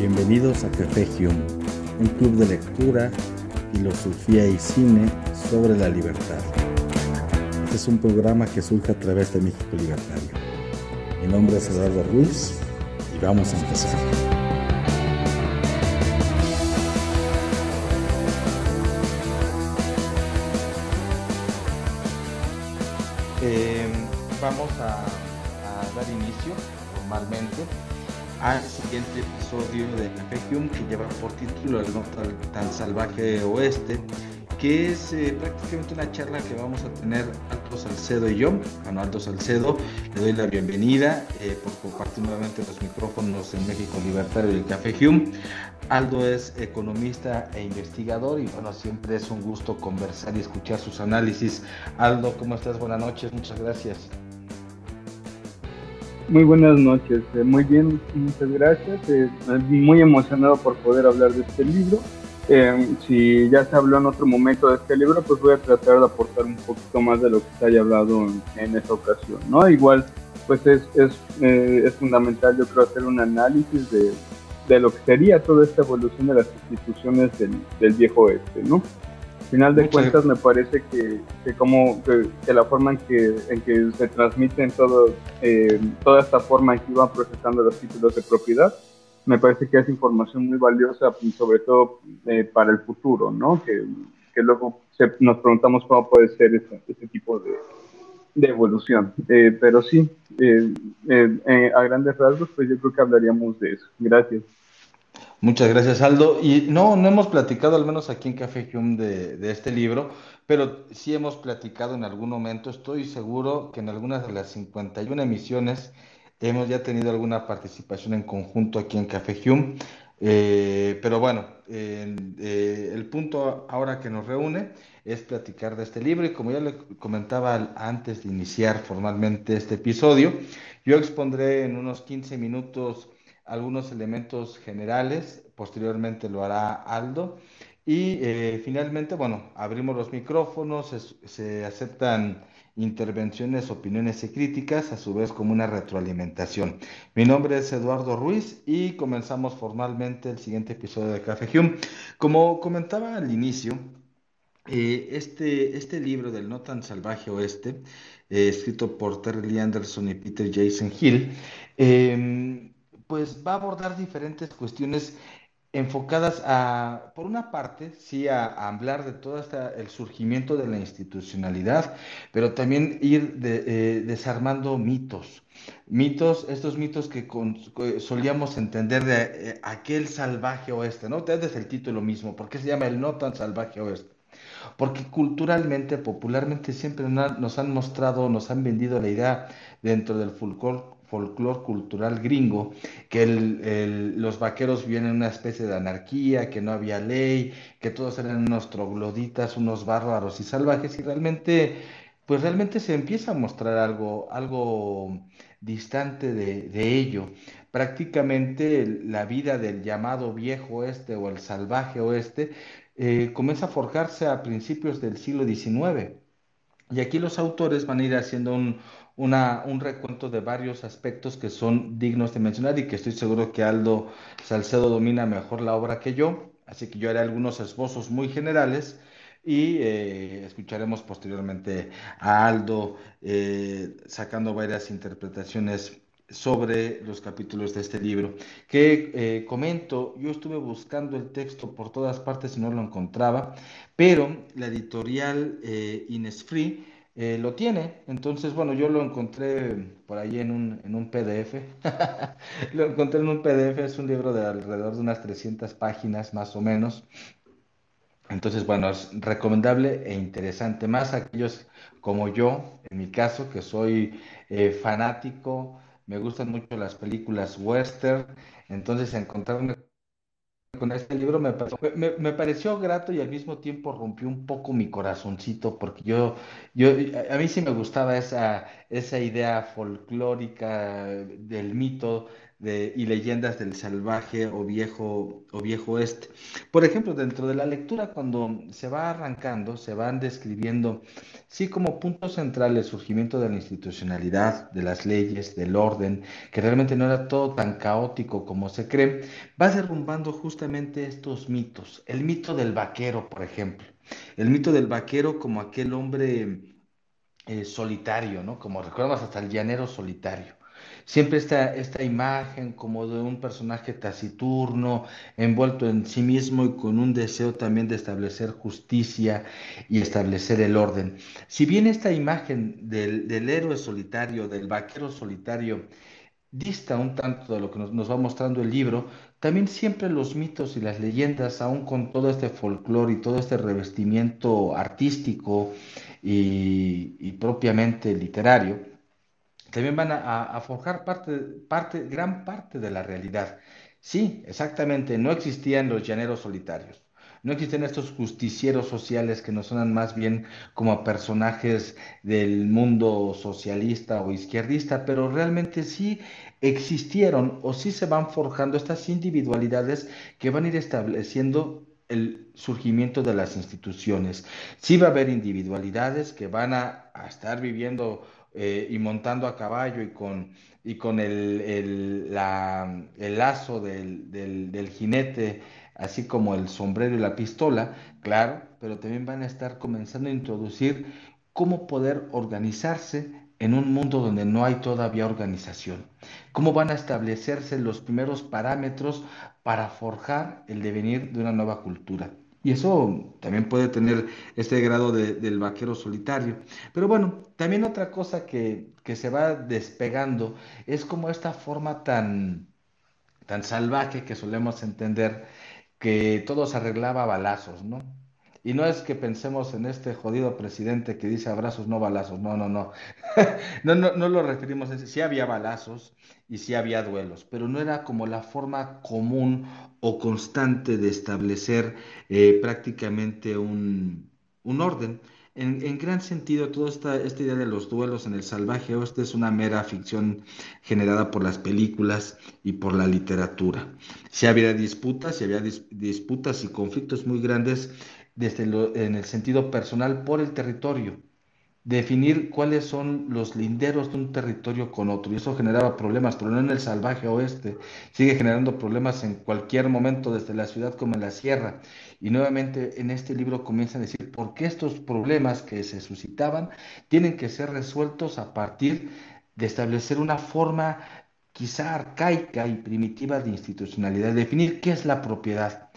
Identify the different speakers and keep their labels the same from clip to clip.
Speaker 1: Bienvenidos a Café Hume, un club de lectura, filosofía y cine sobre la libertad. Este es un programa que surge a través de México Libertario. Mi nombre es Eduardo Ruiz y vamos a empezar.
Speaker 2: Eh, vamos a, a dar inicio formalmente al siguiente episodio de Hume que lleva por título El no tan, salvaje oeste, que es eh, prácticamente una charla que vamos a tener Aldo Salcedo y yo. Bueno, Aldo Salcedo, le doy la bienvenida eh, por compartir nuevamente los micrófonos en México Libertario y el Café Hume. Aldo es economista e investigador y bueno, siempre es un gusto conversar y escuchar sus análisis. Aldo, ¿cómo estás? Buenas noches, muchas gracias.
Speaker 3: Muy buenas noches, eh, muy bien, muchas gracias. Eh, muy emocionado por poder hablar de este libro. Eh, si ya se habló en otro momento de este libro, pues voy a tratar de aportar un poquito más de lo que se haya hablado en, en esta ocasión, ¿no? Igual, pues es, es, eh, es fundamental, yo creo, hacer un análisis de, de, lo que sería toda esta evolución de las instituciones del, del viejo oeste, ¿no? Final de cuentas me parece que, que como que, que, la forma en que, en que se transmiten todo, eh, toda esta forma en que iban procesando los títulos de propiedad, me parece que es información muy valiosa, sobre todo eh, para el futuro, ¿no? Que, que luego se, nos preguntamos cómo puede ser este, este tipo de, de evolución. Eh, pero sí, a grandes rasgos, pues yo creo que hablaríamos de eso. Gracias.
Speaker 2: Muchas gracias, Aldo. Y no, no hemos platicado, al menos aquí en Café Hume, de, de, este libro, pero sí hemos platicado en algún momento. Estoy seguro que en algunas de las 51 emisiones hemos ya tenido alguna participación en conjunto aquí en Café Hume. Eh, pero bueno, eh, el punto ahora que nos reúne es platicar de este libro y como ya le comentaba antes de iniciar formalmente este episodio, yo expondré en unos 15 minutos algunos elementos generales, posteriormente lo hará Aldo. Y eh, finalmente, bueno, abrimos los micrófonos, se, se, aceptan intervenciones, opiniones y críticas, a su vez como una retroalimentación. Mi nombre es Eduardo Ruiz y comenzamos formalmente el siguiente episodio de Café Hume. Como comentaba al inicio, eh, este, este libro del No tan salvaje oeste, eh, escrito por Terry Lee Anderson y Peter Jason Hill, eh, pues va a abordar diferentes cuestiones enfocadas a, por una parte, sí, a, hablar de todo esta, el surgimiento de la institucionalidad, pero también ir eh, desarmando mitos. Mitos, estos mitos que, solíamos entender de eh, aquel salvaje oeste, ¿no? Desde el título mismo, ¿por qué se llama el no tan salvaje oeste? Porque culturalmente, popularmente, siempre nos han mostrado, nos han vendido la idea dentro del folclore folclore cultural gringo, que los vaqueros vivían en una especie de anarquía, que no había ley, que todos eran unos trogloditas, unos bárbaros y salvajes, y realmente, pues realmente se empieza a mostrar algo, algo distante de, de ello. Prácticamente la vida del llamado viejo oeste o el salvaje oeste eh, comienza a forjarse a principios del siglo XIX. Y aquí los autores van a ir haciendo un, una, un recuento de varios aspectos que son dignos de mencionar y que estoy seguro que Aldo Salcedo domina mejor la obra que yo, así que yo haré algunos esbozos muy generales y eh, escucharemos posteriormente a Aldo eh, sacando varias interpretaciones sobre los capítulos de este libro. Que eh, comento, yo estuve buscando el texto por todas partes y no lo encontraba, pero la editorial eh, Innisfree eh, lo tiene. Entonces, bueno, yo lo encontré por ahí en un, en un PDF. lo encontré en un PDF, es un libro de alrededor de unas 300 páginas más o menos. Entonces, bueno, es recomendable e interesante, más aquellos como yo, en mi caso, que soy eh, fanático, me gustan mucho las películas western, entonces encontrarme con este libro me, me, me, pareció grato y al mismo tiempo rompió un poco mi corazoncito porque yo, yo a mí sí me gustaba esa, esa idea folclórica del mito y leyendas del salvaje o viejo, o viejo oeste. Por ejemplo, dentro de la lectura, cuando se va arrancando, se van describiendo, sí, como puntos centrales, el surgimiento de la institucionalidad, de las leyes, del orden, que realmente no era todo tan caótico como se cree, va derrumbando justamente estos mitos. El mito del vaquero, por ejemplo. El mito del vaquero como aquel hombre eh, solitario, ¿no? Como recordamos hasta el llanero solitario. Siempre está esta imagen como de un personaje taciturno, envuelto en sí mismo y con un deseo también de establecer justicia y establecer el orden. Si bien esta imagen del, héroe solitario, del vaquero solitario, dista un tanto de lo que nos, va mostrando el libro, también siempre los mitos y las leyendas, aún con todo este folclore y todo este revestimiento artístico y propiamente literario, también van a, forjar parte, parte, gran parte de la realidad. Sí, exactamente, no existían los llaneros solitarios. No existen estos justicieros sociales que nos suenan más bien como personajes del mundo socialista o izquierdista, pero realmente sí existieron o sí se van forjando estas individualidades que van a ir estableciendo el surgimiento de las instituciones. Sí va a haber individualidades que van a estar viviendo eh, y montando a caballo y con, y con el, el, la, el lazo del, del, del, jinete, así como el sombrero y la pistola, claro, pero también van a estar comenzando a introducir cómo poder organizarse en un mundo donde no hay todavía organización. ¿Cómo van a establecerse los primeros parámetros para forjar el devenir de una nueva cultura? Y eso también puede tener este grado del vaquero solitario. Pero bueno, también otra cosa que, que, se va despegando es como esta forma tan, tan salvaje que solemos entender que todo se arreglaba a balazos, ¿no? Y no es que pensemos en este jodido presidente que dice abrazos, no balazos. No, no, no. no, no, no lo referimos a eso. Sí había balazos y sí había duelos, pero no era como la forma común o constante de establecer eh, prácticamente un, un orden. En, en, gran sentido, toda esta, esta, idea de los duelos en el salvaje oeste es una mera ficción generada por las películas y por la literatura. Si había disputas, si había disputas y conflictos muy grandes desde en el sentido personal por el territorio, definir cuáles son los linderos de un territorio con otro. Y eso generaba problemas, pero no en el salvaje oeste, sigue generando problemas en cualquier momento, desde la ciudad como en la sierra. Y nuevamente en este libro comienza a decir por qué estos problemas que se suscitaban tienen que ser resueltos a partir de establecer una forma quizá arcaica y primitiva de institucionalidad, definir qué es la propiedad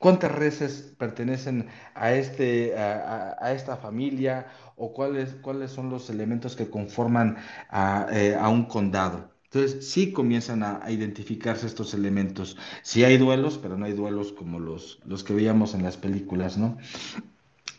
Speaker 2: cuántas reses pertenecen a, este, a, esta familia o cuáles, cuáles son los elementos que conforman a, eh, un condado. Entonces, sí comienzan a, identificarse estos elementos. Sí hay duelos, pero no hay duelos como los, los que veíamos en las películas, ¿no?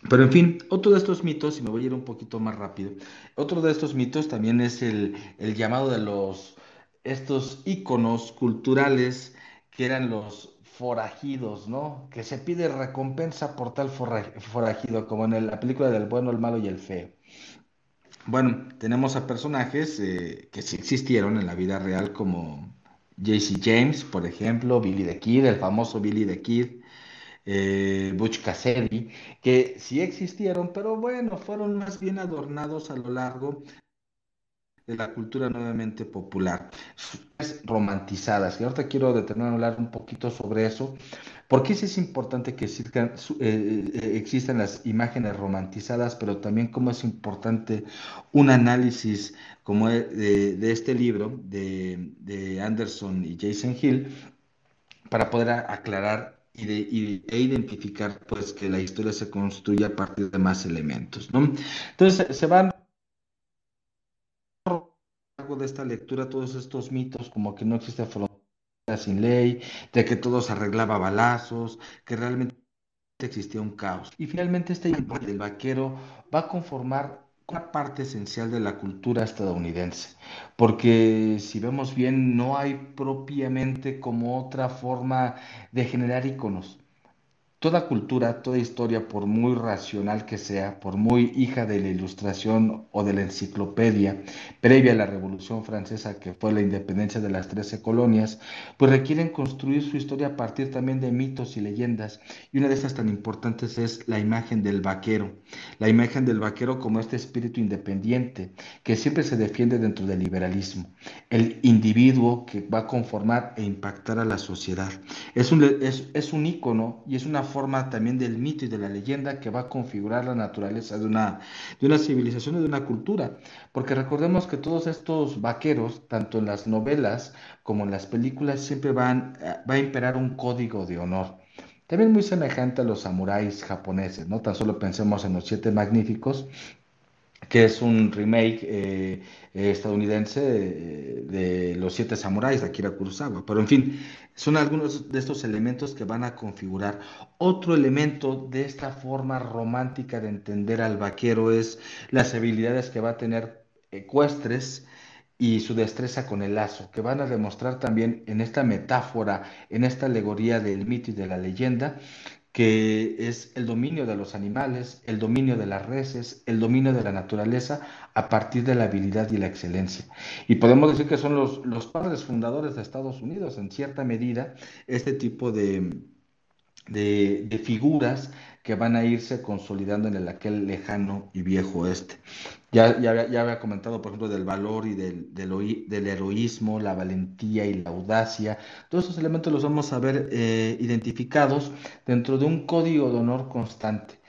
Speaker 2: Pero en fin, otro de estos mitos, y me voy a ir un poquito más rápido, otro de estos mitos también es el, el llamado de los, estos íconos culturales que eran los, forajidos, ¿no? Que se pide recompensa por tal forajido, como en la película del bueno, el malo y el feo. Bueno, tenemos a personajes eh, que sí existieron en la vida real, como JC James, por ejemplo, Billy the Kid, el famoso Billy the Kid, eh, Butch Cassidy, que sí existieron, pero bueno, fueron más bien adornados a lo largo de la cultura nuevamente popular, romantizadas. Y ahorita quiero detenerme a hablar un poquito sobre eso, porque sí es importante que existan, eh, eh, existan las imágenes romantizadas, pero también cómo es importante un análisis como de, de este libro de, de, Anderson y Jason Hill para poder aclarar y de, e identificar pues que la historia se construye a partir de más elementos. Entonces se van esta lectura todos estos mitos como que no existe frontera sin ley, de que todo se arreglaba balazos, que realmente existía un caos. Y finalmente este del vaquero va a conformar una parte esencial de la cultura estadounidense, porque si vemos bien no hay propiamente como otra forma de generar iconos. Toda cultura, toda historia, por muy racional que sea, por muy hija de la ilustración o de la enciclopedia, previa a la Revolución Francesa, que fue la independencia de las trece colonias, pues requieren construir su historia a partir también de mitos y leyendas. Y una de esas tan importantes es la imagen del vaquero. La imagen del vaquero como este espíritu independiente que siempre se defiende dentro del liberalismo. El individuo que va a conformar e impactar a la sociedad. Es un, es, es un ícono y es una forma también del mito y de la leyenda que va a configurar la naturaleza de una, de una civilización y de una cultura. Porque recordemos que todos estos vaqueros, tanto en las novelas como en las películas, siempre van, eh, va a imperar un código de honor. También muy semejante a los samuráis japoneses, ¿no? Tan solo pensemos en los siete magníficos, que es un remake eh, eh, estadounidense eh, de Los Siete Samuráis de Akira Kurosawa. Pero en fin, son algunos de estos elementos que van a configurar. Otro elemento de esta forma romántica de entender al vaquero es las habilidades que va a tener ecuestres y su destreza con el lazo, que van a demostrar también en esta metáfora, en esta alegoría del mito y de la leyenda, que es el dominio de los animales, el dominio de las reses, el dominio de la naturaleza a partir de la habilidad y la excelencia. Y podemos decir que son los, los padres fundadores de Estados Unidos, en cierta medida, este tipo de, de, de figuras que van a irse consolidando en el aquel lejano y viejo oeste. Ya, ya, ya había comentado, por ejemplo, del valor y del, del, del, heroísmo, la valentía y la audacia. Todos esos elementos los vamos a ver eh, identificados dentro de un código de honor constante.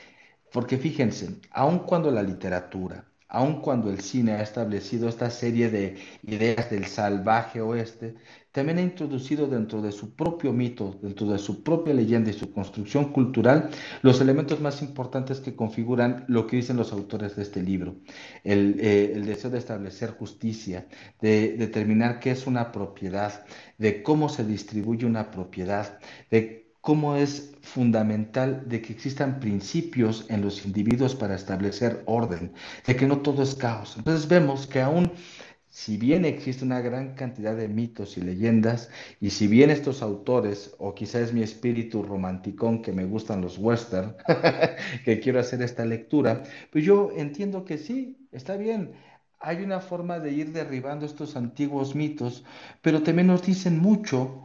Speaker 2: Porque fíjense, aun cuando la literatura, aun cuando el cine ha establecido esta serie de ideas del salvaje oeste, también ha introducido dentro de su propio mito, dentro de su propia leyenda y su construcción cultural, los elementos más importantes que configuran lo que dicen los autores de este libro. El, eh, el deseo de establecer justicia, de determinar qué es una propiedad, de cómo se distribuye una propiedad, de cómo es fundamental de que existan principios en los individuos para establecer orden, de que no todo es caos. Entonces vemos que aún si bien existe una gran cantidad de mitos y leyendas, y si bien estos autores, o quizás es mi espíritu romanticón que me gustan los western, que quiero hacer esta lectura, pues yo entiendo que sí, está bien. Hay una forma de ir derribando estos antiguos mitos, pero también nos dicen mucho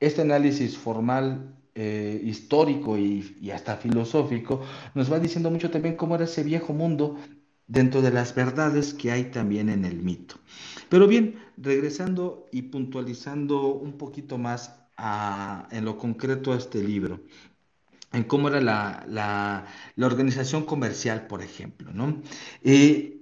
Speaker 2: este análisis formal eh, histórico y, y, hasta filosófico, nos va diciendo mucho también cómo era ese viejo mundo dentro de las verdades que hay también en el mito. Pero bien, regresando y puntualizando un poquito más en lo concreto a este libro, en cómo era la, la, la organización comercial, por ejemplo, ¿no? Eh,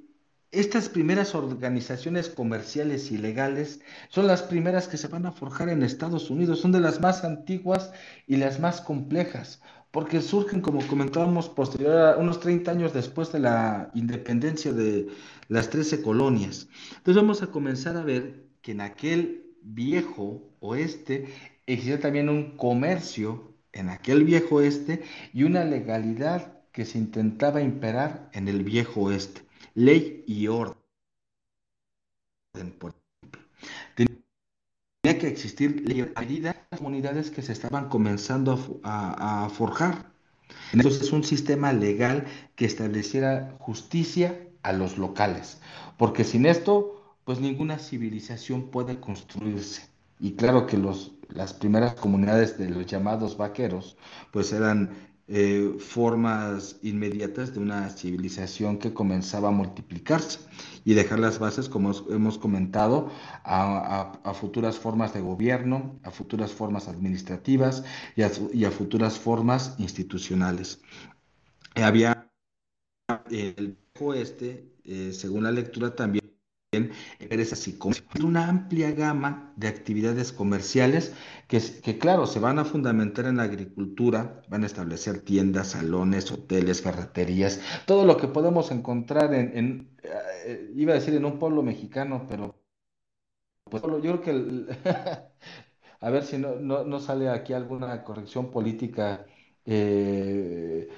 Speaker 2: estas primeras organizaciones comerciales y legales son las primeras que se van a forjar en Estados Unidos, son de las más antiguas y las más complejas, porque surgen, como comentábamos, posterior unos 30 años después de la independencia de las 13 colonias. Entonces vamos a comenzar a ver que en aquel viejo oeste existía también un comercio en aquel viejo oeste y una legalidad que se intentaba imperar en el viejo oeste, ley y orden. Tenía que existir las comunidades que se estaban comenzando a, a, forjar. Entonces, es un sistema legal que estableciera justicia a los locales, porque sin esto, pues ninguna civilización puede construirse. Y claro que los, las primeras comunidades de los llamados vaqueros, pues eran eh, formas inmediatas de una civilización que comenzaba a multiplicarse y dejar las bases, como hemos comentado, a, futuras formas de gobierno, a futuras formas administrativas y a, futuras formas institucionales. había el oeste, eh, según la lectura, también así como una amplia gama de actividades comerciales que, que, claro, se van a fundamentar en la agricultura, van a establecer tiendas, salones, hoteles, ferreterías, todo lo que podemos encontrar en, eh, iba a decir en un pueblo mexicano, pero pues yo creo que, a ver si no, no, no, sale aquí alguna corrección política. Eh,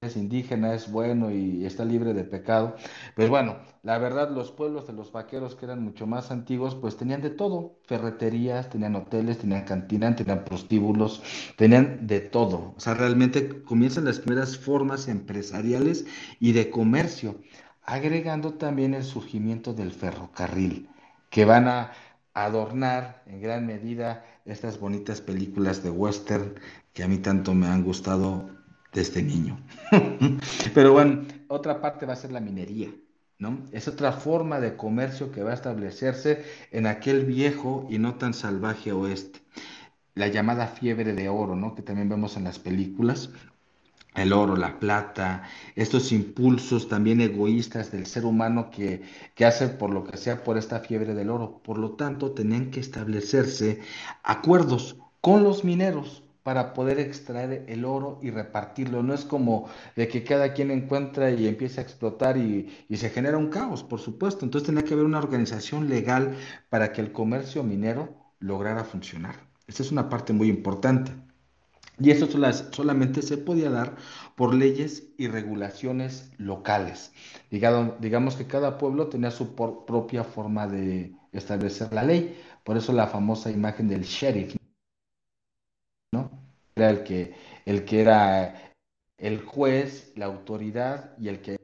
Speaker 2: es indígena, es bueno y está libre de pecado. Pues bueno, la verdad, los pueblos de los vaqueros que eran mucho más antiguos, pues tenían de todo, ferreterías, tenían hoteles, tenían cantinas, tenían prostíbulos, tenían de todo. O sea, realmente comienzan las primeras formas empresariales y de comercio, agregando también el surgimiento del ferrocarril, que van a adornar en gran medida estas bonitas películas de western que a mí tanto me han gustado desde niño. Pero bueno, otra parte va a ser la minería, ¿no? Es otra forma de comercio que va a establecerse en aquel viejo y no tan salvaje oeste. La llamada fiebre de oro, ¿no? Que también vemos en las películas. El oro, la plata, estos impulsos también egoístas del ser humano que, que hace por lo que sea por esta fiebre del oro. Por lo tanto, tenían que establecerse acuerdos con los mineros para poder extraer el oro y repartirlo. No es como de que cada quien encuentra y empieza a explotar y, se genera un caos, por supuesto. Entonces tenía que haber una organización legal para que el comercio minero lograra funcionar. Esa es una parte muy importante. Y eso solamente se podía dar por leyes y regulaciones locales. Digamos, que cada pueblo tenía su propia forma de establecer la ley. Por eso la famosa imagen del sheriff, era el que, el que era el juez, la autoridad y el que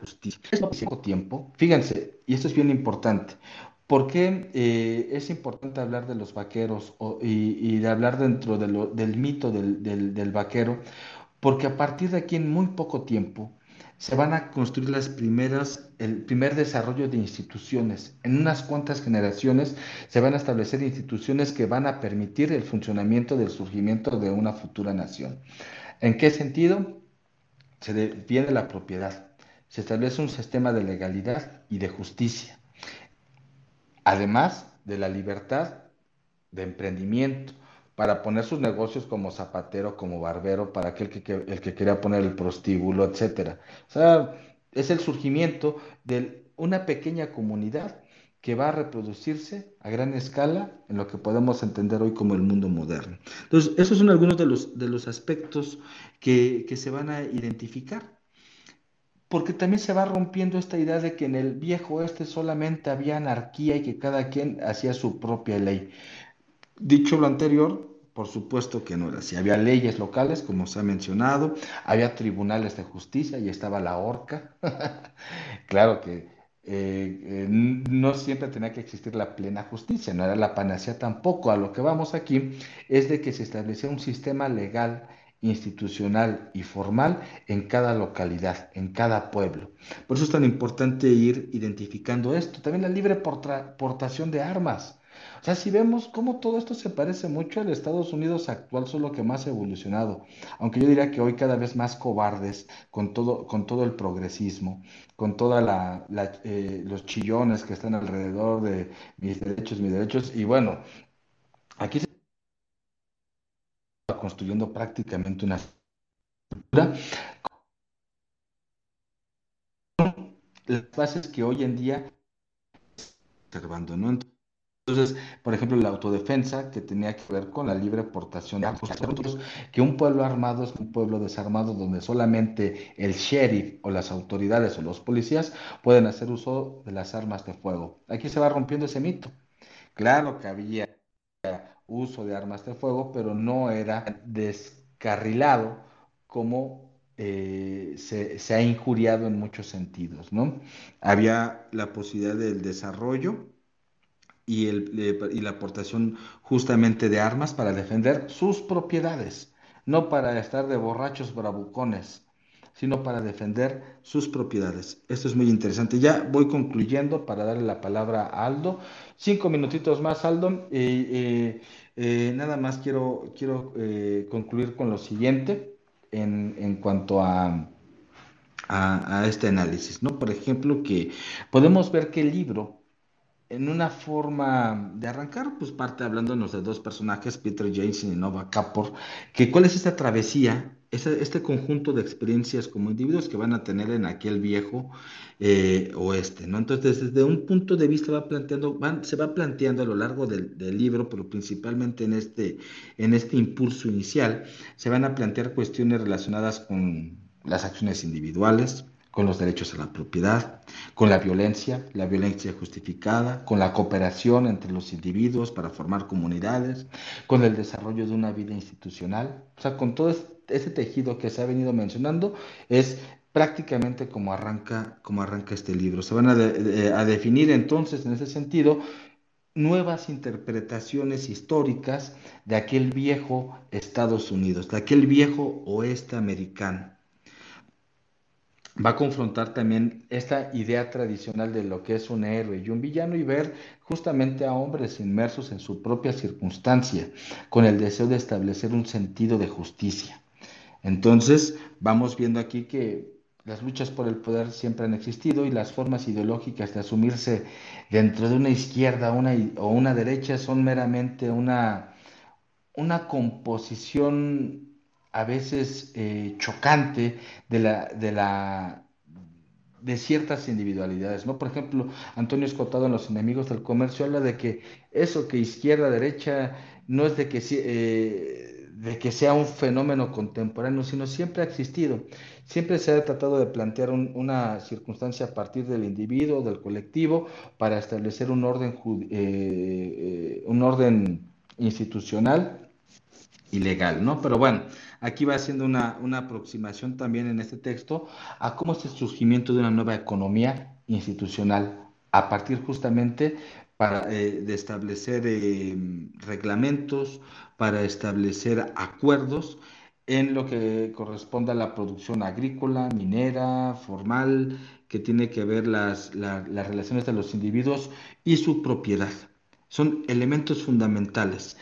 Speaker 2: justicia. tiempo, fíjense, y esto es bien importante. ¿Por qué eh, es importante hablar de los vaqueros y, de hablar dentro del mito del, del vaquero? Porque a partir de aquí, en muy poco tiempo, se van a construir las primeras, el primer desarrollo de instituciones. En unas cuantas generaciones se van a establecer instituciones que van a permitir el funcionamiento del surgimiento de una futura nación. ¿En qué sentido? Se viene la propiedad, se establece un sistema de legalidad y de justicia, además de la libertad de emprendimiento para poner sus negocios como zapatero, como barbero, para aquel que, el que quería poner el prostíbulo, etcétera. O sea, es el surgimiento de una pequeña comunidad que va a reproducirse a gran escala en lo que podemos entender hoy como el mundo moderno. Entonces, esos son algunos de los, de los aspectos que, que se van a identificar porque también se va rompiendo esta idea de que en el viejo oeste solamente había anarquía y que cada quien hacía su propia ley. Dicho lo anterior, por supuesto que no era así. Había leyes locales, como se ha mencionado, había tribunales de justicia y estaba la horca. claro que eh, eh, no siempre tenía que existir la plena justicia, no era la panacea tampoco. A lo que vamos aquí es de que se establecía un sistema legal institucional y formal en cada localidad, en cada pueblo. Por eso es tan importante ir identificando esto. También la libre portación de armas. O sea, si vemos cómo todo esto se parece mucho al Estados Unidos actual, solo que más evolucionado. Aunque yo diría que hoy cada vez más cobardes con todo, con todo el progresismo, con todos la, eh, los chillones que están alrededor de mis derechos, mis derechos. Y bueno, aquí se está construyendo prácticamente una estructura las bases que hoy en día observando, ¿no? Entonces, por ejemplo, la autodefensa, que tenía que ver con la libre portación de armas, que un pueblo armado es un pueblo desarmado donde solamente el sheriff o las autoridades o los policías pueden hacer uso de las armas de fuego. Aquí se va rompiendo ese mito. Claro que había uso de armas de fuego, pero no era descarrilado como eh, se, se, ha injuriado en muchos sentidos, ¿no? Había la posibilidad del desarrollo y, el, y la aportación justamente de armas para defender sus propiedades, no para estar de borrachos bravucones, sino para defender sus propiedades. Esto es muy interesante. Ya voy concluyendo para darle la palabra a Aldo. Cinco minutitos más, Aldo. Eh, eh, nada más quiero, quiero eh, concluir con lo siguiente en, en cuanto a, a, a, este análisis. ¿no? Por ejemplo, que podemos ver que el libro en una forma de arrancar, pues parte hablándonos de dos personajes, Peter James y Nova Kapor, que cuál es esta travesía este conjunto de experiencias como individuos que van a tener en aquel viejo eh, oeste. Entonces, desde un punto de vista va planteando, se va planteando a lo largo del, libro, pero principalmente en este, en este impulso inicial, se van a plantear cuestiones relacionadas con las acciones individuales, con los derechos a la propiedad, con la violencia, la violencia justificada, con la cooperación entre los individuos para formar comunidades, con el desarrollo de una vida institucional, o sea, con todo ese tejido que se ha venido mencionando, es prácticamente como arranca, como arranca este libro. Se van a, a definir entonces, en ese sentido, nuevas interpretaciones históricas de aquel viejo Estados Unidos, de aquel viejo oeste americano va a confrontar también esta idea tradicional de lo que es un héroe y un villano y ver justamente a hombres inmersos en su propia circunstancia, con el deseo de establecer un sentido de justicia. Entonces, vamos viendo aquí que las luchas por el poder siempre han existido y las formas ideológicas de asumirse dentro de una izquierda o una derecha son meramente una, una composición a veces eh, chocante de la, de la de ciertas individualidades, ¿no? Por ejemplo, Antonio Escotado en Los Enemigos del Comercio habla de que eso que izquierda, derecha, no es de que, eh, de que sea un fenómeno contemporáneo, sino siempre ha existido. Siempre se ha tratado de plantear una circunstancia a partir del individuo, del colectivo, para establecer un orden, eh, eh, un orden institucional y legal, ¿no? Pero bueno, aquí va haciendo una, una aproximación también en este texto a cómo es el surgimiento de una nueva economía institucional a partir justamente para, eh, de establecer eh, reglamentos, para establecer acuerdos en lo que corresponde a la producción agrícola, minera, formal, que tiene que ver las, las relaciones de los individuos y su propiedad. Son elementos fundamentales.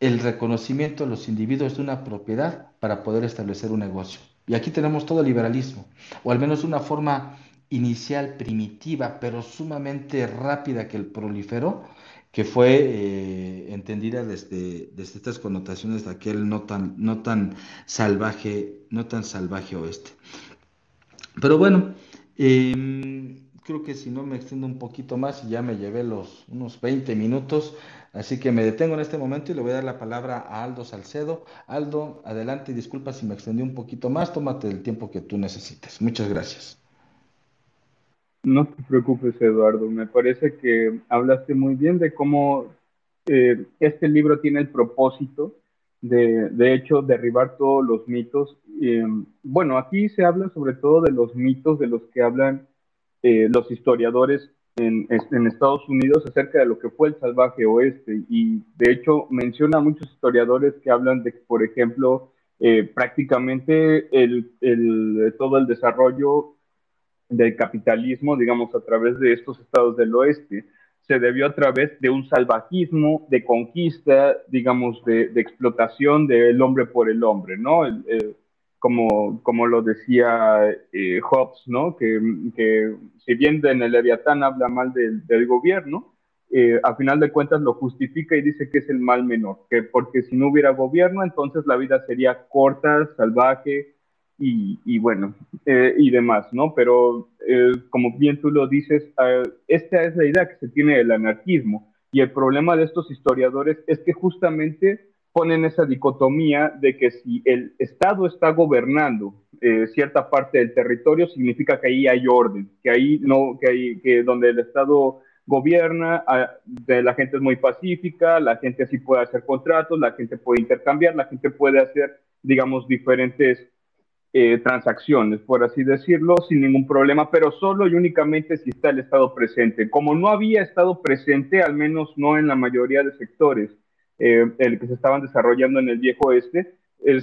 Speaker 2: El reconocimiento de los individuos de una propiedad para poder establecer un negocio. Y aquí tenemos todo el liberalismo, o al menos una forma inicial primitiva, pero sumamente rápida que el proliferó, que fue eh, entendida desde, desde, estas connotaciones de aquel no tan, no tan salvaje, no tan salvaje oeste. Pero bueno, em, creo que si no me extiendo un poquito más, y ya me llevé los unos 20 minutos, así que me detengo en este momento y le voy a dar la palabra a Aldo Salcedo. Aldo, adelante y disculpa si me extendí un poquito más, tómate el tiempo que tú necesites. Muchas gracias.
Speaker 3: No te preocupes, Eduardo. Me parece que hablaste muy bien de cómo eh, este libro tiene el propósito de, de hecho, derribar todos los mitos. bueno, aquí se habla sobre todo de los mitos de los que hablan eh, los historiadores en, Estados Unidos acerca de lo que fue el salvaje oeste. Y de hecho menciona a muchos historiadores que hablan de, por ejemplo, eh, prácticamente el, el, todo el desarrollo del capitalismo, digamos, a través de estos estados del oeste, se debió a través de un salvajismo, de conquista, digamos, de, explotación del hombre por el hombre, ¿no? Como, como lo decía eh, Hobbes, ¿no? Que, que, si bien en el Leviatán habla mal del, del gobierno, eh, a final de cuentas lo justifica y dice que es el mal menor, que porque si no hubiera gobierno, entonces la vida sería corta, salvaje, y, bueno, eh, y demás, ¿no? Pero como bien tú lo dices, esta es la idea que se tiene del anarquismo. Y el problema de estos historiadores es que justamente ponen esa dicotomía de que si el Estado está gobernando cierta parte del territorio, significa que ahí hay orden, que ahí no, que, que donde el Estado gobierna, ah, la gente es muy pacífica, la gente así puede hacer contratos, la gente puede intercambiar, la gente puede hacer, digamos, diferentes eh, transacciones, por así decirlo, sin ningún problema, pero solo y únicamente si está el Estado presente. Como no había Estado presente, al menos no en la mayoría de sectores eh, el que se estaban desarrollando en el viejo oeste,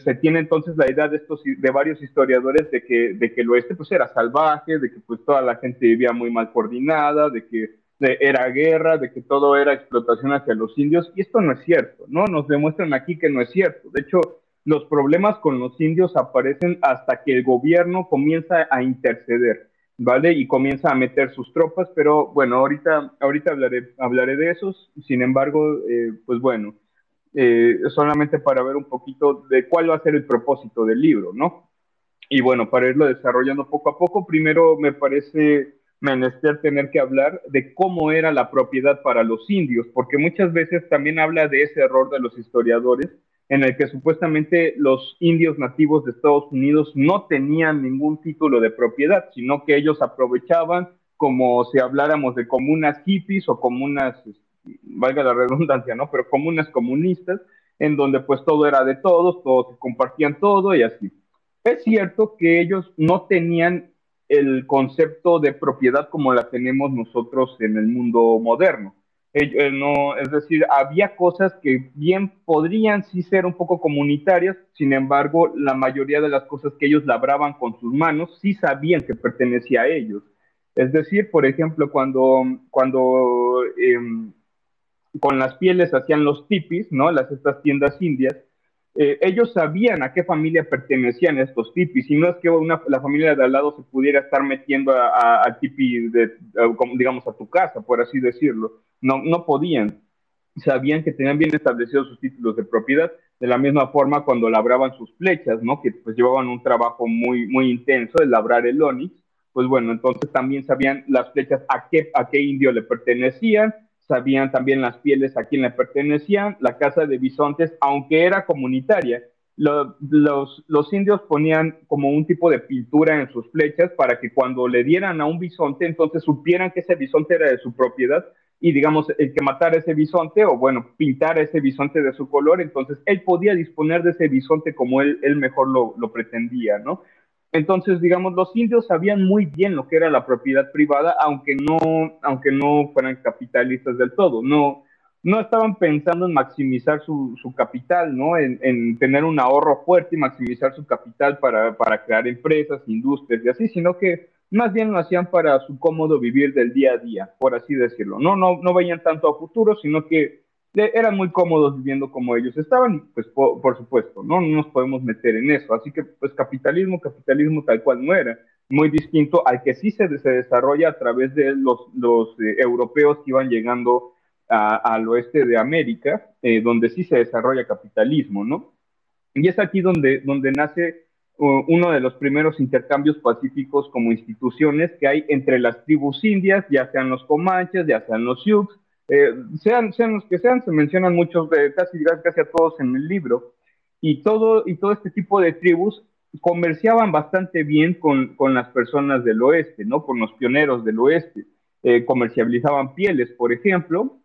Speaker 3: se tiene entonces la idea de estos de varios historiadores de que, de que el oeste pues era salvaje, de que pues toda la gente vivía muy mal coordinada, de que era guerra, de que todo era explotación hacia los indios, y esto no es cierto, ¿no? Nos demuestran aquí que no es cierto. De hecho, los problemas con los indios aparecen hasta que el gobierno comienza a interceder, ¿vale? Y comienza a meter sus tropas, pero bueno, ahorita, ahorita hablaré, hablaré de esos, sin embargo, eh, pues bueno, eh, solamente para ver un poquito de cuál va a ser el propósito del libro, ¿no? Y bueno, para irlo desarrollando poco a poco, primero me parece menester tener que hablar de cómo era la propiedad para los indios, porque muchas veces también habla de ese error de los historiadores en el que supuestamente los indios nativos de Estados Unidos no tenían ningún título de propiedad, sino que ellos aprovechaban como si habláramos de comunas hippies o comunas, valga la redundancia, ¿no? Pero comunas comunistas, en donde pues todo era de todos, todos compartían todo y así. Es cierto que ellos no tenían el concepto de propiedad como la tenemos nosotros en el mundo moderno. Eh, no, es decir, había cosas que bien podrían sí ser un poco comunitarias, sin embargo, la mayoría de las cosas que ellos labraban con sus manos sí sabían que pertenecía a ellos. Es decir, por ejemplo, cuando, cuando em, con las pieles hacían los tipis, ¿no? Las, estas tiendas indias, eh, ellos sabían a qué familia pertenecían estos tipis, y no es que una, la familia de al lado se pudiera estar metiendo al tipi, de, digamos, a tu casa, por así decirlo. No, no podían. Sabían que tenían bien establecidos sus títulos de propiedad, de la misma forma cuando labraban sus flechas, ¿no? Que pues llevaban un trabajo muy, muy intenso de labrar el onix, pues bueno, entonces también sabían las flechas a qué, a qué indio le pertenecían, sabían también las pieles a quién le pertenecían, la casa de bisontes, aunque era comunitaria, los, los, indios ponían como un tipo de pintura en sus flechas para que cuando le dieran a un bisonte, entonces supieran que ese bisonte era de su propiedad y digamos, el que matara ese bisonte o bueno, pintara ese bisonte de su color, entonces él podía disponer de ese bisonte como él, él mejor lo, lo pretendía, ¿no? Entonces, digamos, los indios sabían muy bien lo que era la propiedad privada, aunque no, aunque no fueran capitalistas del todo. No, no estaban pensando en maximizar su, su capital, ¿no? En, en, tener un ahorro fuerte y maximizar su capital para, para, crear empresas, industrias y así, sino que más bien lo hacían para su cómodo vivir del día a día, por así decirlo. No, no, no veían tanto a futuro, sino que eran muy cómodos viviendo como ellos estaban pues por, supuesto, ¿no? no nos podemos meter en eso. Así que pues capitalismo, capitalismo tal cual no era, muy distinto al que sí se, se desarrolla a través de los, los eh, europeos que iban llegando al oeste de América, eh, donde sí se desarrolla capitalismo, ¿no? Y es aquí donde, donde nace uno de los primeros intercambios pacíficos como instituciones que hay entre las tribus indias, ya sean los comanches, ya sean los sioux, eh, sean, los que sean, se mencionan muchos, de, casi, casi a todos en el libro, y todo, y todo este tipo de tribus comerciaban bastante bien con, con las personas del oeste, ¿no? Con los pioneros del oeste. Eh, comercializaban pieles, por ejemplo,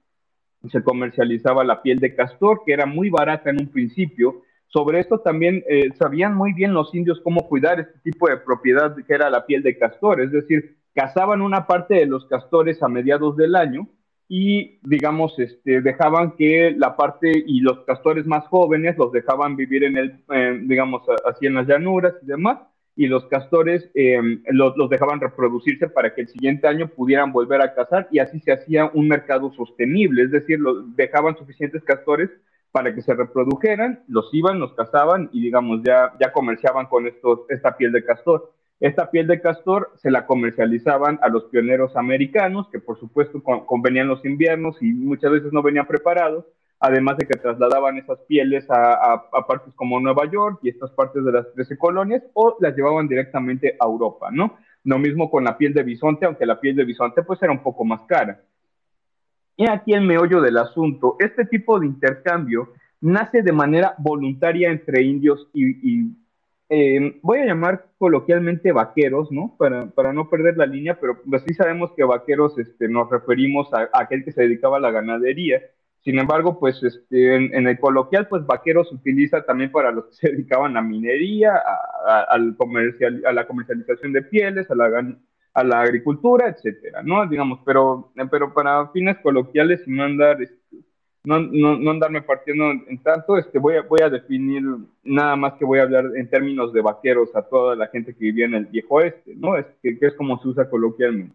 Speaker 3: se comercializaba la piel de castor, que era muy barata en un principio. Sobre esto también eh, sabían muy bien los indios cómo cuidar este tipo de propiedad que era la piel de castor, es decir, cazaban una parte de los castores a mediados del año, y digamos, este, dejaban que la parte y los castores más jóvenes los dejaban vivir en el, digamos, así en las llanuras y demás, y los castores em, los, los, dejaban reproducirse para que el siguiente año pudieran volver a cazar y así se hacía un mercado sostenible, es decir, los, dejaban suficientes castores para que se reprodujeran, los iban, los cazaban y digamos ya, ya comerciaban con estos, esta piel de castor. Esta piel de castor se la comercializaban a los pioneros americanos, que por supuesto convenían los inviernos y muchas veces no venían preparados, además de que trasladaban esas pieles a, partes como Nueva York y estas partes de las 13 colonias, o las llevaban directamente a Europa, ¿no? Lo mismo con la piel de bisonte, aunque la piel de bisonte pues era un poco más cara. Y aquí el meollo del asunto, este tipo de intercambio nace de manera voluntaria entre indios y eh, voy a llamar coloquialmente vaqueros, ¿no? Para, para, no perder la línea, pero pues sí sabemos que vaqueros este, nos referimos a, aquel que se dedicaba a la ganadería. Sin embargo, pues este, en, el coloquial, pues vaqueros se utiliza también para los que se dedicaban a minería, a, al comercial, a la comercialización de pieles, a la, a la agricultura, etcétera, ¿no? Digamos, pero, pero para fines coloquiales y no andar este, no, no, no andarme partiendo en tanto, este, voy, a, voy a definir nada más que voy a hablar en términos de vaqueros a toda la gente que vivía en el viejo oeste, ¿no? Es, que, es como se usa coloquialmente.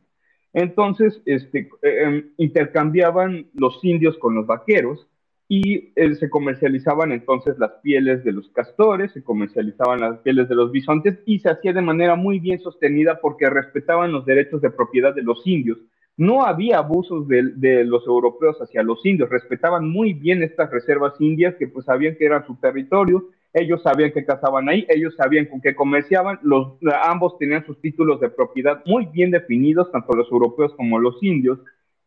Speaker 3: Entonces, este, eh, em, intercambiaban los indios con los vaqueros y eh, se comercializaban entonces las pieles de los castores, se comercializaban las pieles de los bisontes y se hacía de manera muy bien sostenida porque respetaban los derechos de propiedad de los indios no había abusos de, los europeos hacia los indios, respetaban muy bien estas reservas indias que pues sabían que era su territorio, ellos sabían que cazaban ahí, ellos sabían con qué comerciaban, los, ambos tenían sus títulos de propiedad muy bien definidos, tanto los europeos como los indios,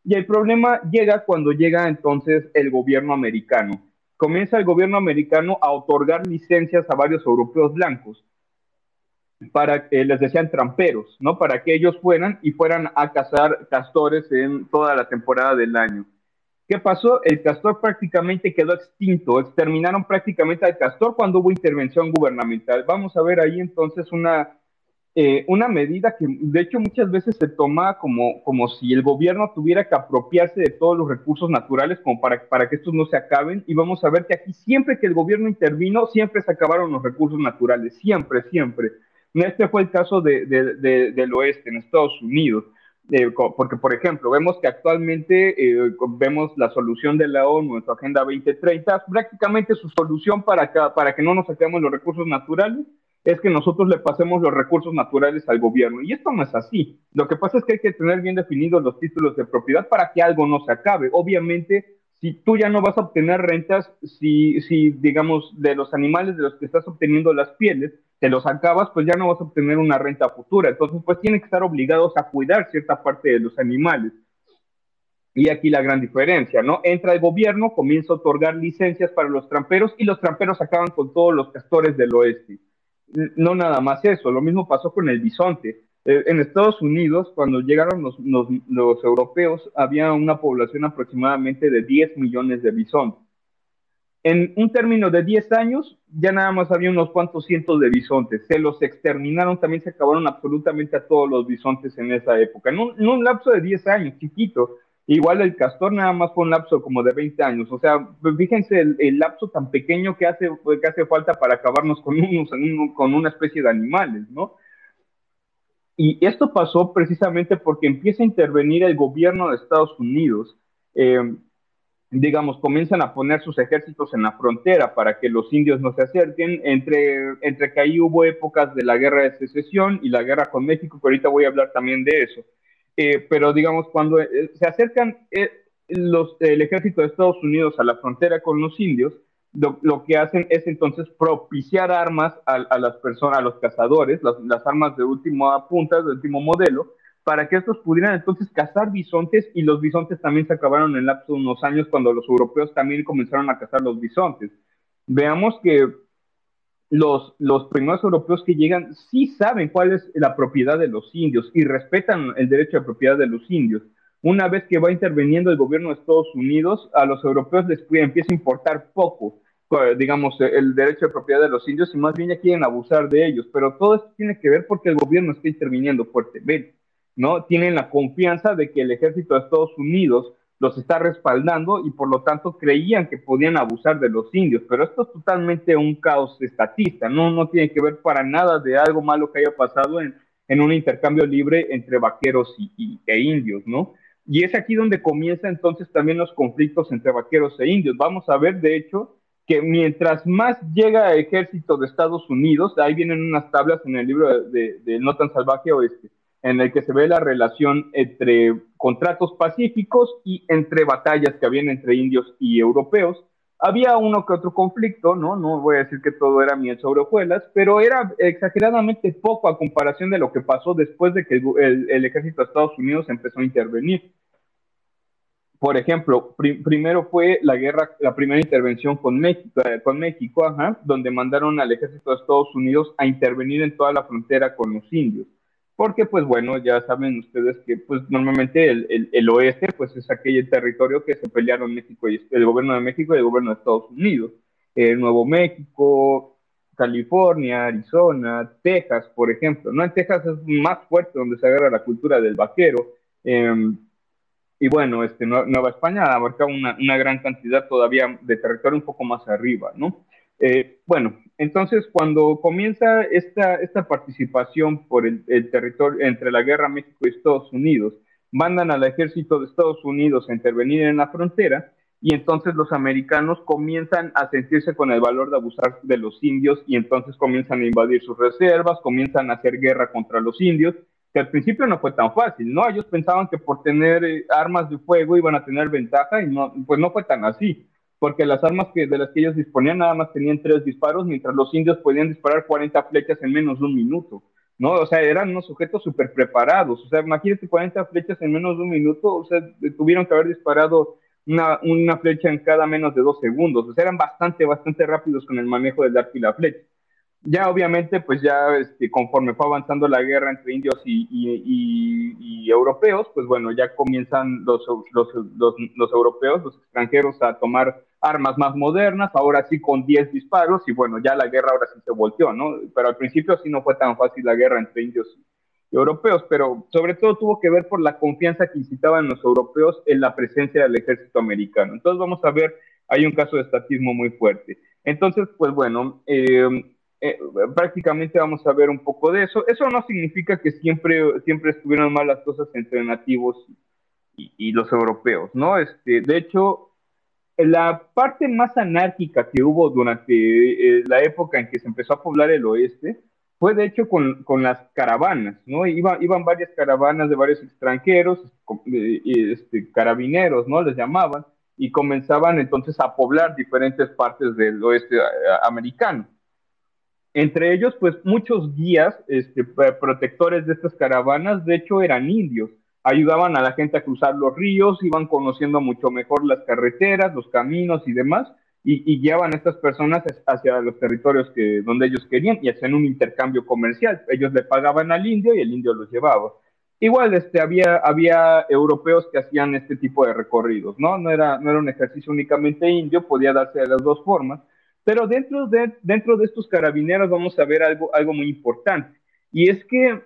Speaker 3: y el problema llega cuando llega entonces el gobierno americano. Comienza el gobierno americano a otorgar licencias a varios europeos blancos para que les decían tramperos, ¿no? Para que ellos fueran y fueran a cazar castores en toda la temporada del año. ¿Qué pasó? El castor prácticamente quedó extinto, exterminaron prácticamente al castor cuando hubo intervención gubernamental. Vamos a ver ahí entonces una, eh, una medida que de hecho muchas veces se toma como, como si el gobierno tuviera que apropiarse de todos los recursos naturales como para, para que estos no se acaben. Y vamos a ver que aquí siempre que el gobierno intervino, siempre se acabaron los recursos naturales, siempre, siempre. Este fue el caso de, del oeste, en Estados Unidos. Eh, porque, por ejemplo, vemos que actualmente eh, vemos la solución de la ONU en su Agenda 2030, prácticamente su solución para que, para que no nos saquemos los recursos naturales es que nosotros le pasemos los recursos naturales al gobierno. Y esto no es así. Lo que pasa es que hay que tener bien definidos los títulos de propiedad para que algo no se acabe. Obviamente, si tú ya no vas a obtener rentas, si, si digamos, de los animales de los que estás obteniendo las pieles, te los acabas, pues ya no vas a obtener una renta futura. Entonces, pues tienen que estar obligados a cuidar cierta parte de los animales. Y aquí la gran diferencia, ¿no? Entra el gobierno, comienza a otorgar licencias para los tramperos y los tramperos acaban con todos los castores del oeste. No nada más eso, lo mismo pasó con el bisonte. Eh, en Estados Unidos, cuando llegaron los, europeos, había una población aproximadamente de 10 millones de bisontes en un término de 10 años, ya nada más había unos cuantos cientos de bisontes. Se los exterminaron, también se acabaron absolutamente a todos los bisontes en esa época. En un, lapso de 10 años, chiquito. Igual el castor nada más fue un lapso como de 20 años. O sea, pues fíjense el, lapso tan pequeño que hace, que hace falta para acabarnos con, unos, con una especie de animales, ¿no? Y esto pasó precisamente porque empieza a intervenir el gobierno de Estados Unidos. Eh, digamos, comienzan a poner sus ejércitos en la frontera para que los indios no se acerquen, entre, entre que ahí hubo épocas de la guerra de secesión y la guerra con México, que ahorita voy a hablar también de eso. Eh, pero digamos, cuando eh, se acercan eh, los, el ejército de Estados Unidos a la frontera con los indios, lo, que hacen es entonces propiciar armas a, las personas, a los cazadores, las, las armas de última punta, de último modelo, para que estos pudieran entonces cazar bisontes y los bisontes también se acabaron en el lapso de unos años cuando los europeos también comenzaron a cazar los bisontes. Veamos que los, los primeros europeos que llegan sí saben cuál es la propiedad de los indios y respetan el derecho de propiedad de los indios. Una vez que va interviniendo el gobierno de Estados Unidos, a los europeos les empieza a importar poco, digamos, el derecho de propiedad de los indios y más bien ya quieren abusar de ellos. Pero todo esto tiene que ver porque el gobierno está interviniendo fuertemente. ¿No? Tienen la confianza de que el ejército de Estados Unidos los está respaldando y por lo tanto creían que podían abusar de los indios, pero esto es totalmente un caos estatista, no, no tiene que ver para nada de algo malo que haya pasado en, un intercambio libre entre vaqueros e indios, ¿no? Y es aquí donde comienza entonces también los conflictos entre vaqueros e indios. Vamos a ver, de hecho, que mientras más llega el ejército de Estados Unidos, ahí vienen unas tablas en el libro de, de No tan salvaje oeste, en el que se ve la relación entre contratos pacíficos y entre batallas que habían entre indios y europeos. Había uno que otro conflicto, ¿no? No voy a decir que todo era miel sobre hojuelas, pero era exageradamente poco a comparación de lo que pasó después de que el, ejército de Estados Unidos empezó a intervenir. Por ejemplo, primero fue la guerra, la primera intervención con México, eh, con México donde mandaron al ejército de Estados Unidos a intervenir en toda la frontera con los indios porque pues bueno, ya saben ustedes que pues normalmente el, el, oeste pues es aquel territorio que se pelearon México y el gobierno de México y el gobierno de Estados Unidos. Eh, Nuevo México, California, Arizona, Texas, por ejemplo. ¿no? En Texas es más fuerte donde se agarra la cultura del vaquero. Em, y bueno, este, Nueva España abarca una, una, gran cantidad todavía de territorio un poco más arriba, ¿no? Eh, bueno, entonces cuando comienza esta, participación por el, territorio entre la guerra México y Estados Unidos, mandan al ejército de Estados Unidos a intervenir en la frontera y entonces los americanos comienzan a sentirse con el valor de abusar de los indios y entonces comienzan a invadir sus reservas, comienzan a hacer guerra contra los indios que al principio no fue tan fácil, ¿no? Ellos pensaban que por tener eh, armas de fuego iban a tener ventaja y no, pues no fue tan así, porque las armas que, de las que ellos disponían nada más tenían tres disparos, mientras los indios podían disparar 40 flechas en menos de un minuto, ¿no? O sea, eran unos sujetos súper preparados, o sea, imagínate 40 flechas en menos de un minuto, o sea, tuvieron que haber disparado una, una flecha en cada menos de dos segundos, o sea, eran bastante, bastante rápidos con el manejo del arco y la flecha ya obviamente, pues ya este, conforme fue avanzando la guerra entre indios y, europeos, pues bueno, ya comienzan los, los, los, europeos, los extranjeros, a tomar armas más modernas, ahora sí con 10 disparos, y bueno, ya la guerra ahora sí se volteó, ¿no? Pero al principio sí no fue tan fácil la guerra entre indios y europeos, pero sobre todo tuvo que ver por la confianza que incitaban los europeos en la presencia del ejército americano. Entonces vamos a ver, hay un caso de estatismo muy fuerte. Entonces, pues bueno, eh, eh, prácticamente vamos a ver un poco de eso. Eso no significa que siempre, siempre estuvieran mal las cosas entre nativos y, los europeos, ¿no? Este, de hecho, la parte más anárquica que hubo durante eh, la época en que se empezó a poblar el oeste fue de hecho con, las caravanas, ¿no? Iba, iban varias caravanas de varios extranjeros, eh, este, carabineros, ¿no? Les llamaban, y comenzaban entonces a poblar diferentes partes del oeste americano. Entre ellos, pues muchos guías, este, protectores de estas caravanas, de hecho eran indios, ayudaban a la gente a cruzar los ríos, iban conociendo mucho mejor las carreteras, los caminos y demás, y, guiaban a estas personas hacia los territorios que, donde ellos querían y hacían un intercambio comercial. Ellos le pagaban al indio y el indio los llevaba. Igual este, había, había europeos que hacían este tipo de recorridos, ¿no? No era, no era un ejercicio únicamente indio, podía darse de las dos formas. Pero dentro de, dentro de estos carabineros vamos a ver algo, algo muy importante, y es que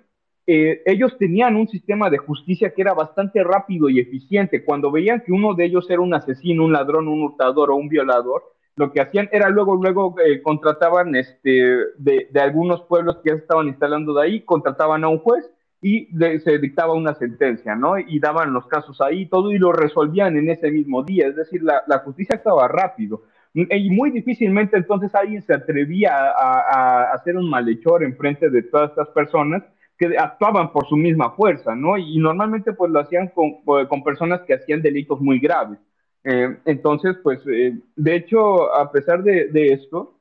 Speaker 3: eh, ellos tenían un sistema de justicia que era bastante rápido y eficiente. Cuando veían que uno de ellos era un asesino, un ladrón, un hurtador o un violador, lo que hacían era luego, luego eh, contrataban este, de, de, algunos pueblos que ya estaban instalando de ahí, contrataban a un juez y se dictaba una sentencia, ¿no? Y daban los casos ahí, todo y lo resolvían en ese mismo día. Es decir, la, la justicia estaba rápido. Y muy difícilmente entonces alguien se atrevía a, hacer un malhechor en frente de todas estas personas que actuaban por su misma fuerza, ¿no? Y normalmente pues lo hacían con, con personas que hacían delitos muy graves. Eh, entonces, pues, eh, de hecho, a pesar de, de esto,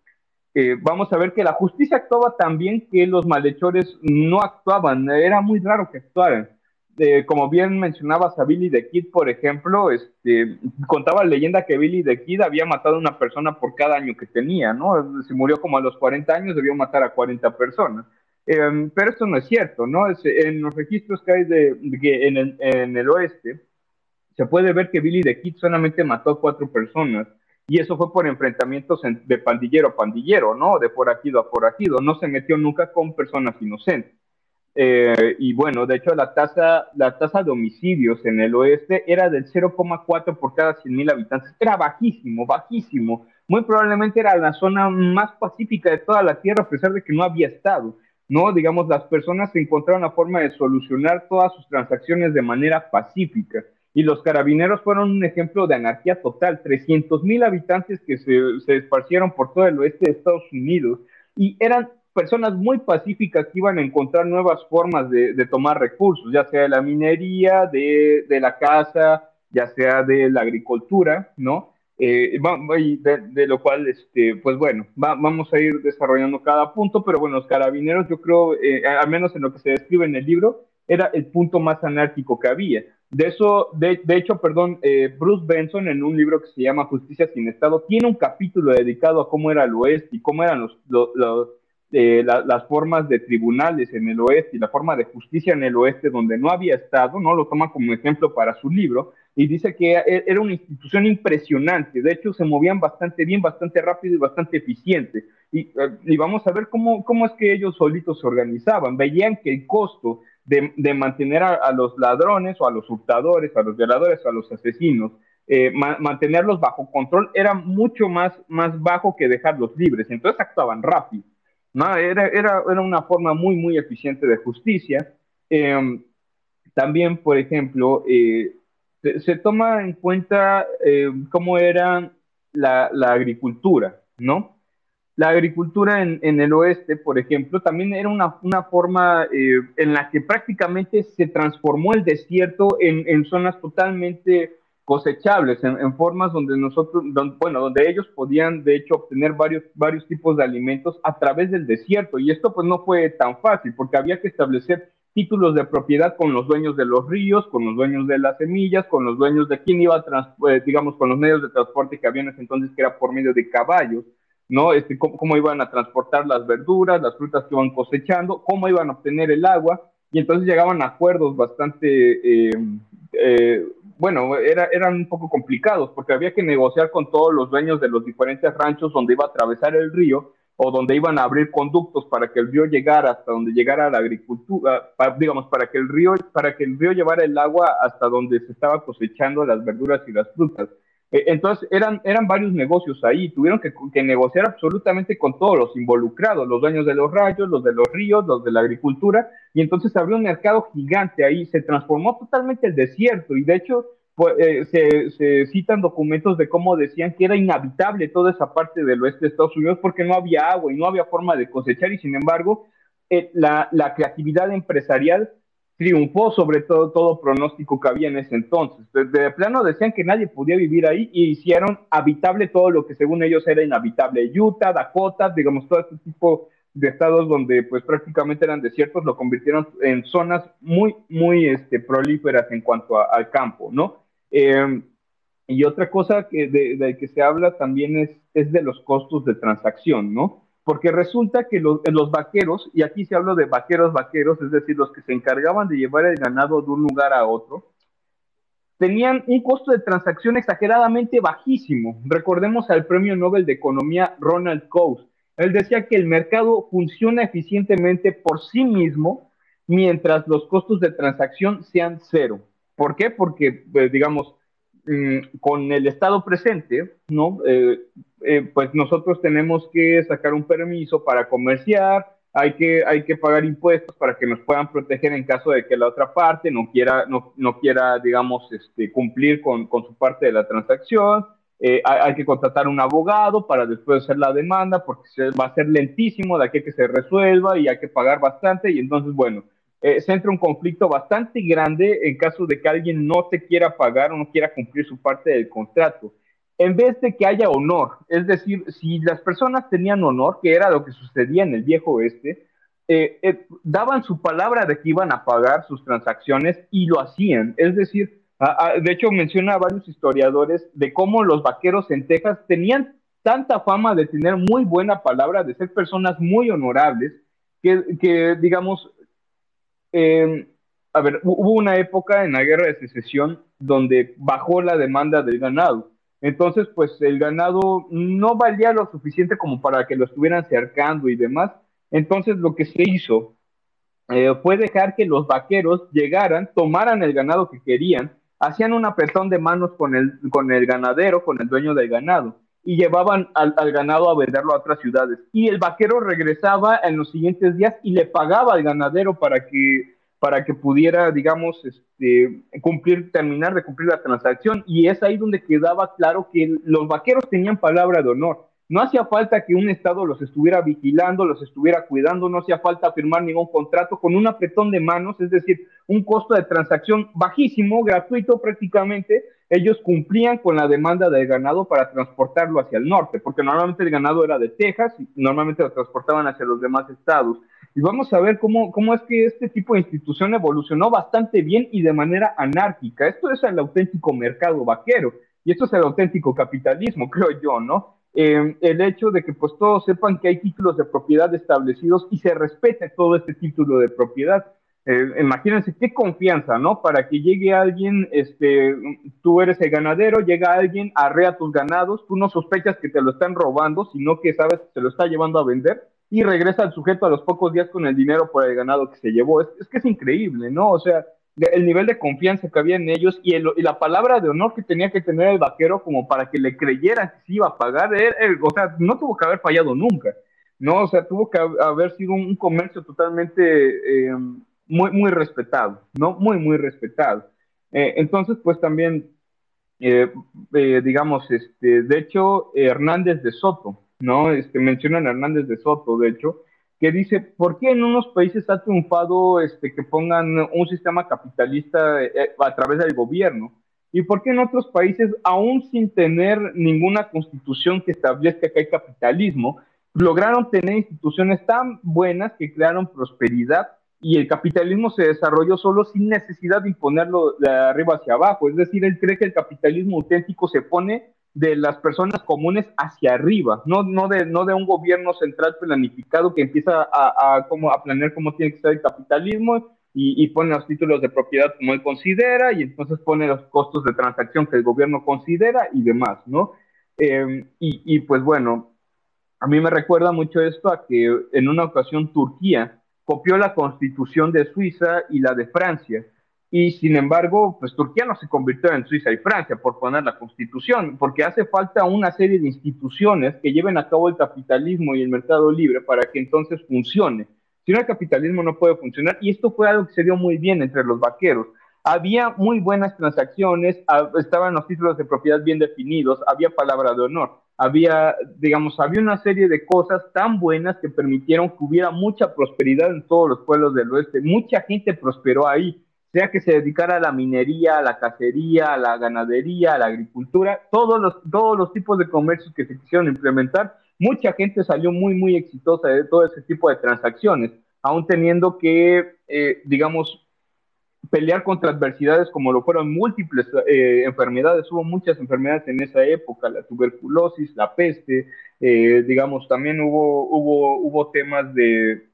Speaker 3: eh, vamos a ver que la justicia actuaba tan bien que los malhechores no actuaban, era muy raro que actuaran como bien mencionabas a Billy the Kid, por ejemplo, este, contaba la leyenda que Billy the Kid había matado a una persona por cada año que tenía, ¿no? Si murió como a los 40 años, debió matar a 40 personas. Em, pero esto no es cierto, ¿no? en los registros que hay de, en, el, en, el, oeste, se puede ver que Billy the Kid solamente mató cuatro personas. Y eso fue por enfrentamientos de pandillero a pandillero, ¿no? De forajido a forajido. No se metió nunca con personas inocentes. Eh, y bueno, de hecho la tasa, la tasa de homicidios en el oeste era del 0,4 por cada 100.000 habitantes. Era bajísimo, bajísimo. Muy probablemente era la zona más pacífica de toda la Tierra, a pesar de que no había estado. ¿No? Digamos, las personas encontraron la forma de solucionar todas sus transacciones de manera pacífica. Y los carabineros fueron un ejemplo de anarquía total. 300.000 habitantes que se, se esparcieron por todo el oeste de Estados Unidos y eran personas muy pacíficas que iban a encontrar nuevas formas de, tomar recursos, ya sea de la minería, de, la caza, ya sea de la agricultura, ¿no? Eh, de, lo cual, este, pues bueno, vamos a ir desarrollando cada punto, pero bueno, los carabineros, yo creo, eh, al menos en lo que se describe en el libro, era el punto más anárquico que había. De eso, de, hecho, perdón, eh, Bruce Benson en un libro que se llama Justicia sin Estado tiene un capítulo dedicado a cómo era el oeste y cómo eran los eh, las formas de tribunales en el oeste y la forma de justicia en el oeste donde no había estado, ¿no? Lo toma como ejemplo para su libro y dice que e, era una institución impresionante, de hecho se movían bastante bien, bastante rápido y bastante eficiente. Y, eh, y vamos a ver cómo, cómo es que ellos solitos se organizaban, veían que el costo de, de mantener a, los ladrones o a los hurtadores, a los violadores o a los asesinos, eh, mantenerlos bajo control era mucho más, más bajo que dejarlos libres, entonces actuaban rápido. ¿no? Era, era, era una forma muy, muy eficiente de justicia. Em, también, por ejemplo, eh, se, toma en cuenta eh, cómo era la, agricultura, ¿no? la agricultura en, el oeste, por ejemplo, también era una, forma eh, en la que prácticamente se transformó el desierto en, zonas totalmente cosechables, en, formas donde nosotros, bueno, donde ellos podían de hecho obtener varios, varios tipos de alimentos a través del desierto. Y esto pues no fue tan fácil porque había que establecer títulos de propiedad con los dueños de los ríos, con los dueños de las semillas, con los dueños de quién iba a, eh, digamos, con los medios de transporte que había en ese entonces, que era por medio de caballos. ¿no? Este, cómo, iban a transportar las verduras, las frutas que iban cosechando, cómo iban a obtener el agua, y entonces llegaban acuerdos bastante, eh, eh, bueno, era, eran un poco complicados, porque había que negociar con todos los dueños de los diferentes ranchos donde iba a atravesar el río, o donde iban a abrir conductos para que el río llegara hasta donde llegara la agricultura, digamos, para que el río, para que el río llevara el agua hasta donde se estaba cosechando las verduras y las frutas. Eh, entonces, eran, eran varios negocios ahí, tuvieron que, negociar absolutamente con todos los involucrados, los dueños de los rayos, los de los ríos, los de la agricultura, y entonces abrió un mercado gigante ahí, se transformó totalmente el desierto, y de hecho eh, se, citan documentos de cómo decían que era inhabitable toda esa parte del oeste de Estados Unidos porque no había agua y no había forma de cosechar, y sin embargo, eh, la, creatividad empresarial triunfó sobre todo todo pronóstico que había en ese entonces. De, plano decían que nadie podía vivir ahí y hicieron habitable todo lo que según ellos era inhabitable. Utah, Dakota, digamos, todo este tipo de estados donde pues prácticamente eran desiertos, lo convirtieron en zonas muy, muy este, prolíferas en cuanto al campo, ¿no? Em, y otra cosa que de, que se habla también es, es de los costos de transacción, ¿no? porque resulta que los, los vaqueros, y aquí se habla de vaqueros vaqueros, es decir, los que se encargaban de llevar el ganado de un lugar a otro, tenían un costo de transacción exageradamente bajísimo. Recordemos al premio Nobel de Economía Ronald Coase. Él decía que el mercado funciona eficientemente por sí mismo mientras los costos de transacción sean cero. ¿Por qué? Porque, pues, digamos, mm, con el estado presente, ¿no? Eh, eh, pues nosotros tenemos que sacar un permiso para comerciar, hay que, hay que pagar impuestos para que nos puedan proteger en caso de que la otra parte no quiera, no, no quiera digamos, este, cumplir con, con, su parte de la transacción. Eh, hay, que contratar un abogado para después hacer la demanda porque va a ser lentísimo de aquí que se resuelva y hay que pagar bastante y entonces, bueno, eh, se entra un conflicto bastante grande en caso de que alguien no te quiera pagar o no quiera cumplir su parte del contrato en vez de que haya honor. Es decir, si las personas tenían honor, que era lo que sucedía en el viejo oeste, eh, eh, daban su palabra de que iban a pagar sus transacciones y lo hacían. Es decir, de hecho menciona varios historiadores de cómo los vaqueros en Texas tenían tanta fama de tener muy buena palabra, de ser personas muy honorables, que, digamos, em, a ver, hubo una época en la guerra de secesión donde bajó la demanda del ganado entonces, pues el ganado no valía lo suficiente como para que lo estuvieran cercando y demás. Entonces, lo que se hizo eh, fue dejar que los vaqueros llegaran, tomaran el ganado que querían, hacían un apretón de manos con el, con el ganadero, con el dueño del ganado, y llevaban al, ganado a venderlo a otras ciudades. Y el vaquero regresaba en los siguientes días y le pagaba al ganadero para que para que pudiera, digamos, este, cumplir, terminar de cumplir la transacción. Y es ahí donde quedaba claro que los vaqueros tenían palabra de honor. No hacía falta que un Estado los estuviera vigilando, los estuviera cuidando, no hacía falta firmar ningún contrato con un apretón de manos, es decir, un costo de transacción bajísimo, gratuito prácticamente. Ellos cumplían con la demanda del ganado para transportarlo hacia el norte, porque normalmente el ganado era de Texas y normalmente lo transportaban hacia los demás estados y vamos a ver cómo, cómo es que este tipo de institución evolucionó bastante bien y de manera anárquica. Esto es el auténtico mercado vaquero y esto es el auténtico capitalismo, creo yo, ¿no? Eh, el hecho de que pues todos sepan que hay títulos de propiedad establecidos y se respete todo este título de propiedad. Eh, imagínense qué confianza, ¿no? Para que llegue alguien, este, tú eres el ganadero, llega alguien, arrea tus ganados, tú no sospechas que te lo están robando, sino que sabes que se lo está llevando a vender y regresa el sujeto a los pocos días con el dinero por el ganado que se llevó. Es, que es increíble, ¿no? O sea, el nivel de confianza que había en ellos y, y, la palabra de honor que tenía que tener el vaquero como para que le creyeran que se iba a pagar, o sea, no tuvo que haber fallado nunca, ¿no? O sea, tuvo que haber sido un, comercio totalmente eh, muy, muy respetado, ¿no? Muy, muy respetado. Eh, entonces, pues también, eh, digamos, este, de hecho, Hernández de Soto, ¿no? Este, mencionan a Hernández de Soto, de hecho, que dice, ¿por qué en unos países ha triunfado este, que pongan un sistema capitalista eh, a través del gobierno? ¿Y por qué en otros países, aún sin tener ninguna constitución que establezca que hay capitalismo, lograron tener instituciones tan buenas que crearon prosperidad y el capitalismo se desarrolló solo sin necesidad de imponerlo de arriba hacia abajo? Es decir, él cree que el capitalismo auténtico se pone de las personas comunes hacia arriba, no, no, de, no de un gobierno central planificado que empieza a, a, como a planear cómo tiene que ser el capitalismo y, pone los títulos de propiedad como él considera y entonces pone los costos de transacción que el gobierno considera y demás, ¿no? Em, y, y pues bueno, a mí me recuerda mucho esto a que en una ocasión Turquía copió la constitución de Suiza y la de Francia y sin embargo, pues Turquía no se convirtió en Suiza y Francia por poner la constitución, porque hace falta una serie de instituciones que lleven a cabo el capitalismo y el mercado libre para que entonces funcione. Si no, el capitalismo no puede funcionar y esto fue algo que se dio muy bien entre los vaqueros. Había muy buenas transacciones, estaban los títulos de propiedad bien definidos, había palabra de honor, había, digamos, había una serie de cosas tan buenas que permitieron que hubiera mucha prosperidad en todos los pueblos del oeste. Mucha gente prosperó ahí sea que se dedicara a la minería, a la cacería, a la ganadería, a la agricultura, todos los, todos los tipos de comercios que se quisieron implementar, mucha gente salió muy, muy exitosa de todo ese tipo de transacciones, aún teniendo que, eh, digamos, pelear contra adversidades como lo fueron múltiples eh, enfermedades. Hubo muchas enfermedades en esa época, la tuberculosis, la peste, eh, digamos, también hubo, hubo, hubo temas de,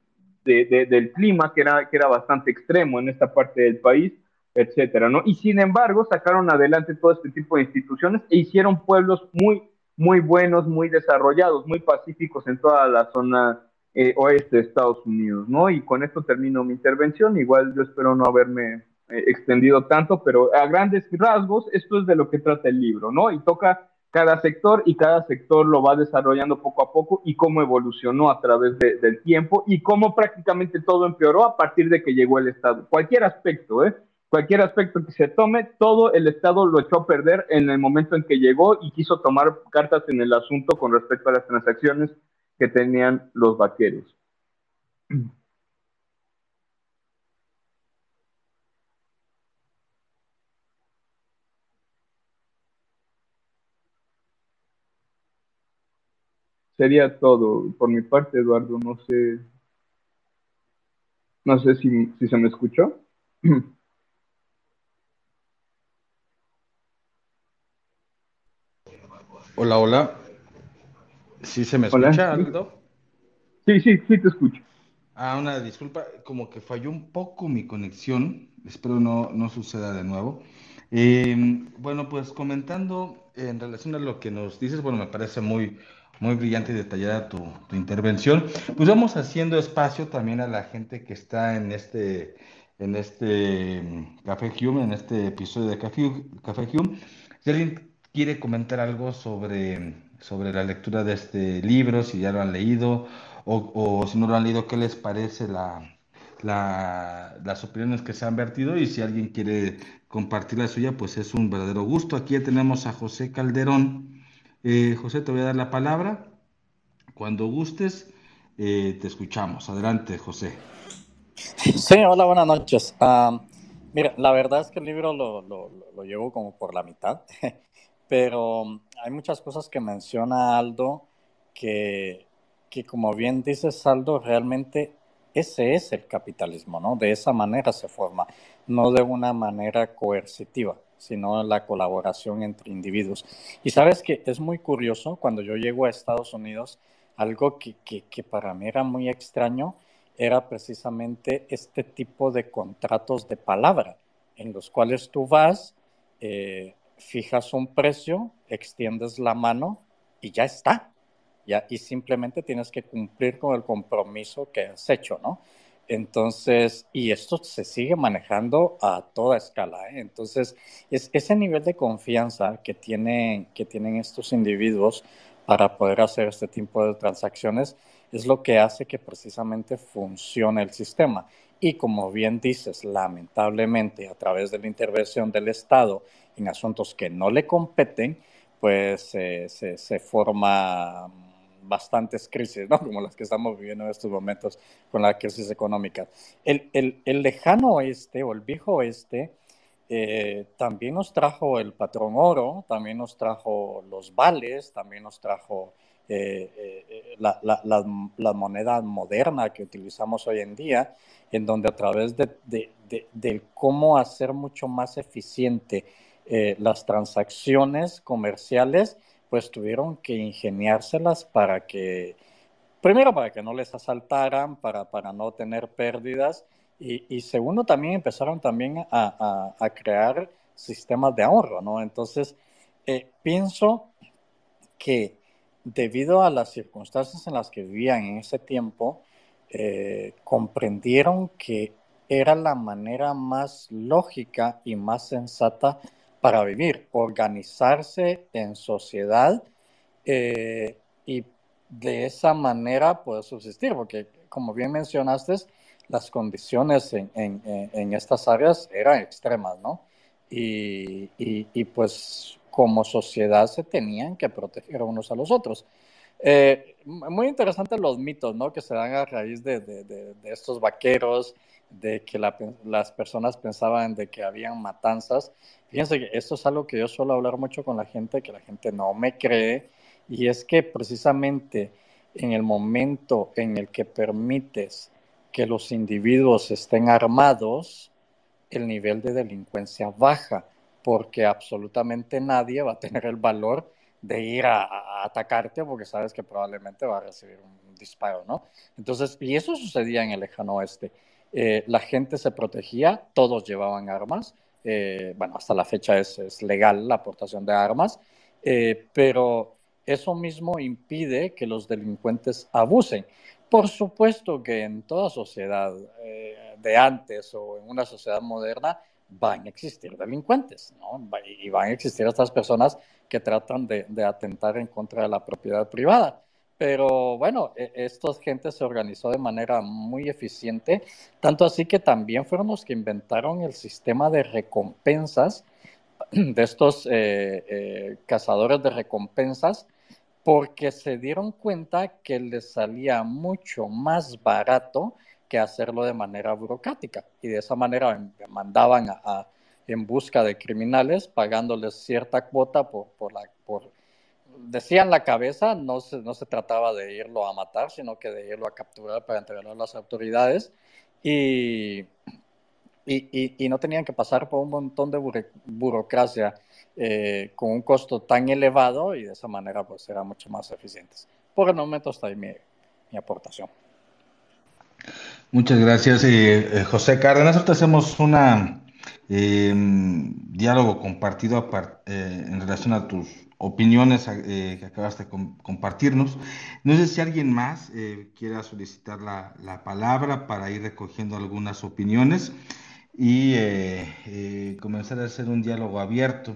Speaker 3: del clima, que era, que era bastante extremo en esta parte del país, etcétera, ¿no? Y sin embargo, sacaron adelante todo este tipo de instituciones e hicieron pueblos muy, muy buenos, muy desarrollados, muy pacíficos en toda la zona eh, oeste de Estados Unidos, ¿no? Y con esto termino mi intervención. Igual yo espero no haberme eh, extendido tanto, pero a grandes rasgos, esto es de lo que trata el libro, ¿no? Y toca cada sector y cada sector lo va desarrollando poco a poco y cómo evolucionó a través del tiempo y cómo prácticamente todo empeoró a partir de que llegó el Estado. Cualquier aspecto, ¿eh? Cualquier aspecto que se tome, todo el Estado lo echó a perder en el momento en que llegó y quiso tomar cartas en el asunto con respecto a las transacciones que tenían los vaqueros. Sería todo por mi parte, Eduardo. No sé, no sé si, se me escuchó.
Speaker 2: Hola, hola. ¿Sí se me escucha, Aldo?
Speaker 3: Sí, sí, sí te escucho.
Speaker 2: Ah, una disculpa, como que falló un poco mi conexión. Espero no, no suceda de nuevo. Em, bueno, pues comentando en relación a lo que nos dices, bueno, me parece muy, muy brillante y detallada tu, intervención. Pues vamos haciendo espacio también a la gente que está en este, en este mm, Café Hume, en este episodio de Café, Café Hume. Si alguien quiere comentar algo sobre, sobre la lectura de este libro, si ya lo han leído o, o si no lo han leído, qué les parece la, la, las opiniones que se han vertido y si alguien quiere compartir la suya, pues es un verdadero gusto. Aquí tenemos a José Calderón. Eh, José, te voy a dar la palabra. Cuando gustes, eh, te escuchamos. Adelante, José.
Speaker 4: Sí, hola, buenas noches. mira, la verdad es que el libro lo, lo, llevo como por la mitad, pero hay muchas cosas que menciona Aldo que, que, como bien dices, Aldo, realmente ese es el capitalismo, ¿no? De esa manera se forma, no de una manera coercitiva sino la colaboración entre individuos. Y sabes que es muy curioso, cuando yo llego a Estados Unidos, algo que, que, para mí era muy extraño era precisamente este tipo de contratos de palabra, en los cuales tú vas, eh, fijas un precio, extiendes la mano y ya está. Ya, y simplemente tienes que cumplir con el compromiso que has hecho, ¿no? Entonces, y esto se sigue manejando a toda escala. ¿eh? Entonces, es ese nivel de confianza que tienen, que tienen estos individuos para poder hacer este tipo de transacciones es lo que hace que precisamente funcione el sistema. Y como bien dices, lamentablemente a través de la intervención del Estado en asuntos que no le competen, pues se, se forma bastantes crisis, ¿no? Como las que estamos viviendo en estos momentos con la crisis económica. El, el, el lejano oeste o el viejo oeste eh, también nos trajo el patrón oro, también nos trajo los vales, también nos trajo eh, eh, la, la, la, moneda moderna que utilizamos hoy en día, en donde a través de, de, de, cómo hacer mucho más eficiente las transacciones comerciales, pues tuvieron que ingeniárselas para que, primero para que no les asaltaran, para, para no tener pérdidas, y, segundo, también empezaron también a, crear sistemas de ahorro, ¿no? Entonces, eh, pienso que debido a las circunstancias en las que vivían en ese tiempo, eh, comprendieron que era la manera más lógica y más sensata para vivir, organizarse en sociedad eh, y de esa manera poder subsistir, porque como bien mencionaste, las condiciones en, en, en estas áreas eran extremas, ¿no? Y, y, pues como sociedad se tenían que proteger unos a los otros. Eh, muy interesantes los mitos, ¿no? Que se dan a raíz de, de, de, estos vaqueros, de que la, las personas pensaban de que habían matanzas. Fíjense que esto es algo que yo suelo hablar mucho con la gente, que la gente no me cree, y es que precisamente en el momento en el que permites que los individuos estén armados, el nivel de delincuencia baja, porque absolutamente nadie va a tener el valor de ir a, atacarte porque sabes que probablemente va a recibir un disparo, ¿no? Entonces, y eso sucedía en el lejano oeste. Eh, la gente se protegía, todos llevaban armas, eh, bueno, hasta la fecha es, legal la aportación de armas, eh, pero eso mismo impide que los delincuentes abusen. Por supuesto que en toda sociedad eh, de antes o en una sociedad moderna van a existir delincuentes, ¿no? Y van a existir estas personas que tratan de, atentar en contra de la propiedad privada. Pero bueno, e, esta gente se organizó de manera muy eficiente, tanto así que también fueron los que inventaron el sistema de recompensas de estos eh, eh, cazadores de recompensas porque se dieron cuenta que les salía mucho más barato que hacerlo de manera burocrática. Y de esa manera mandaban a, en busca de criminales, pagándoles cierta cuota por, por la... Por, decían la cabeza, no se, no se trataba de irlo a matar, sino que de irlo a capturar para entregarlo a las autoridades. Y, y, y, no tenían que pasar por un montón de burocracia eh, con un costo tan elevado y de esa manera pues serán mucho más eficientes. Por el momento está ahí mi, aportación.
Speaker 2: Muchas gracias, eh, eh, José Cárdenas. Ahorita hacemos un diálogo compartido en relación a tus opiniones que acabas de compartirnos. No sé si alguien más quiera solicitar la, la, palabra para ir recogiendo algunas opiniones y eh, eh, comenzar a hacer un diálogo abierto.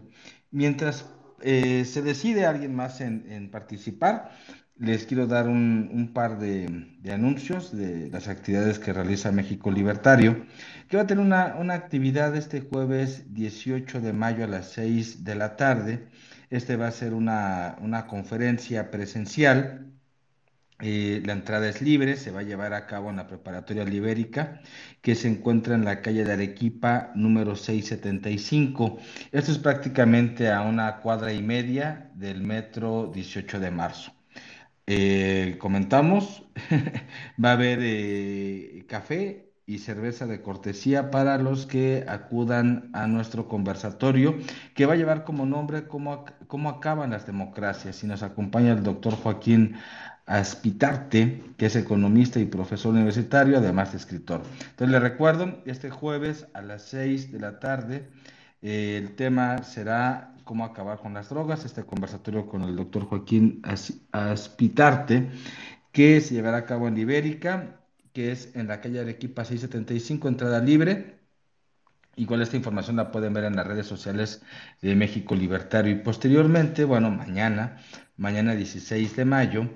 Speaker 2: Mientras eh, se decide alguien más en, participar, les quiero dar un, par de, anuncios de las actividades que realiza México Libertario, que va a tener una, una, actividad este jueves 18 de mayo a las 6 de la tarde. Este va a ser una, una conferencia presencial eh, la entrada es libre, se va a llevar a cabo en la preparatoria libérica que se encuentra en la calle de Arequipa número 675. Esto es prácticamente a una cuadra y media del metro 18 de marzo. Eh, comentamos, va a haber eh, café y cerveza de cortesía para los que acudan a nuestro conversatorio, que va a llevar como nombre cómo, cómo acaban las democracias. Y nos acompaña el doctor Joaquín Aspitarte, que es economista y profesor universitario, además de escritor. Entonces le recuerdo, este jueves a las 6 de la tarde, eh, el tema será cómo acabar con las drogas, este conversatorio con el doctor Joaquín Aspitarte, que se llevará a cabo en Ibérica, que es en la calle Arequipa 675, entrada libre. Igual esta información la pueden ver en las redes sociales de México Libertario. Y posteriormente, bueno, mañana, mañana 16 de mayo,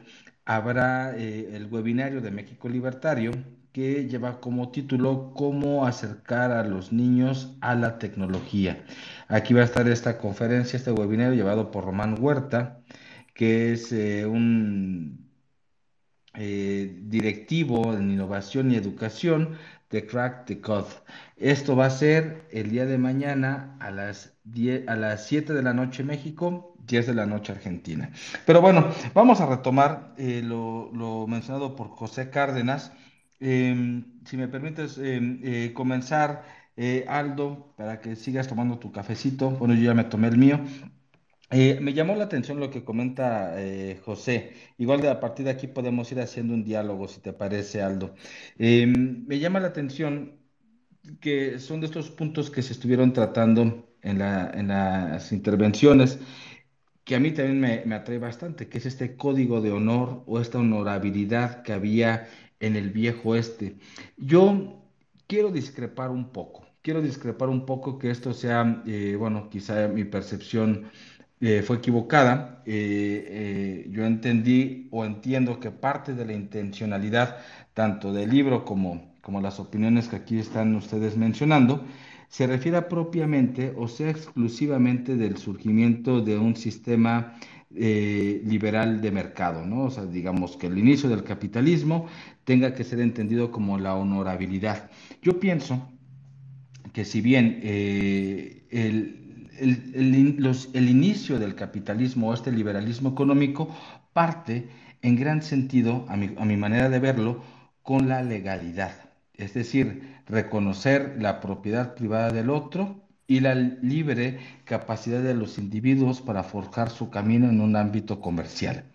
Speaker 2: habrá eh, el webinario de México Libertario que lleva como título Cómo acercar a los niños a la tecnología. Aquí va a estar esta conferencia, este webinario llevado por Román Huerta, que es eh, un eh, directivo en innovación y educación de Crack the Code. Esto va a ser el día de mañana a las, 10, a las 7 de la noche México, 10 de la noche Argentina. Pero bueno, vamos a retomar eh, lo, lo, mencionado por José Cárdenas. Eh, si me permites em, eh, comenzar, Aldo, para que sigas tomando tu cafecito. Bueno, yo ya me tomé el mío. Eh, me llamó la atención lo que comenta eh, José. Igual de a partir de aquí podemos ir haciendo un diálogo, si te parece, Aldo. Eh, me llama la atención que son de estos puntos que se estuvieron tratando en, la, en las intervenciones, que a mí también me, atrae bastante, que es este código de honor o esta honorabilidad que había en el viejo este. Yo quiero discrepar un poco, quiero discrepar un poco que esto sea, bueno, quizá mi percepción eh, fue equivocada. Eh, eh, yo entendí o entiendo que parte de la intencionalidad, tanto del libro como, como las opiniones que aquí están ustedes mencionando, se refiere propiamente o sea exclusivamente del surgimiento de un sistema liberal de mercado, ¿no? O sea, digamos que el inicio del capitalismo tenga que ser entendido como la honorabilidad. Yo pienso que si bien el, el, el, los, el, inicio del capitalismo o este liberalismo económico parte en gran sentido, a mi, a mi manera de verlo, con la legalidad. Es decir, reconocer la propiedad privada del otro y la libre capacidad de los individuos para forjar su camino en un ámbito comercial.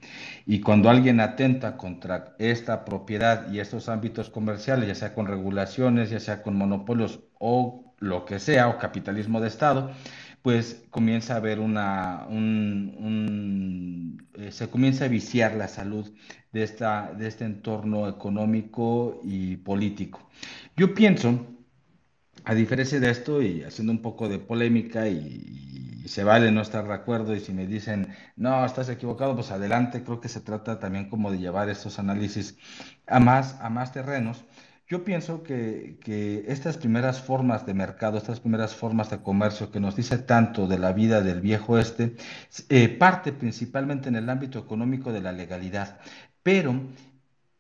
Speaker 2: Y cuando alguien atenta contra esta propiedad y estos ámbitos comerciales, ya sea con regulaciones, ya sea con monopolios o lo que sea, o capitalismo de Estado, pues comienza a haber una, un, un, eh, se comienza a viciar la salud de, esta, de este entorno económico y político. Yo pienso, a diferencia de esto y haciendo un poco de polémica y, y, se vale no estar de acuerdo y si me dicen, no, estás equivocado, pues adelante, creo que se trata también como de llevar estos análisis a más, a más terrenos. Yo pienso que, que, estas primeras formas de mercado, estas primeras formas de comercio que nos dice tanto de la vida del viejo este, eh, parte principalmente en el ámbito económico de la legalidad. Pero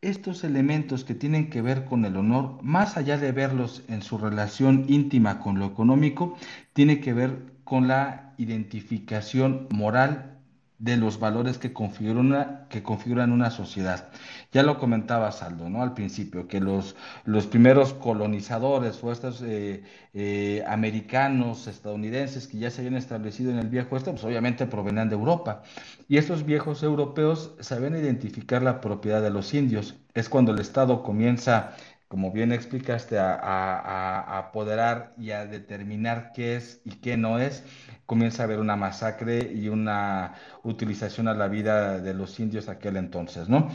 Speaker 2: estos elementos que tienen que ver con el honor, más allá de verlos en su relación íntima con lo económico, tiene que ver con la identificación moral de los valores que configuran, una, que configuran una sociedad. Ya lo comentaba Saldo, ¿no? Al principio, que los, los primeros colonizadores o eh, eh, americanos, estadounidenses que ya se habían establecido en el viejo oeste, pues obviamente provenían de Europa. Y estos viejos europeos sabían identificar la propiedad de los indios. Es cuando el Estado comienza como bien explicaste, a, a, apoderar y a determinar qué es y qué no es, comienza a haber una masacre y una utilización a la vida de los indios aquel entonces, ¿no?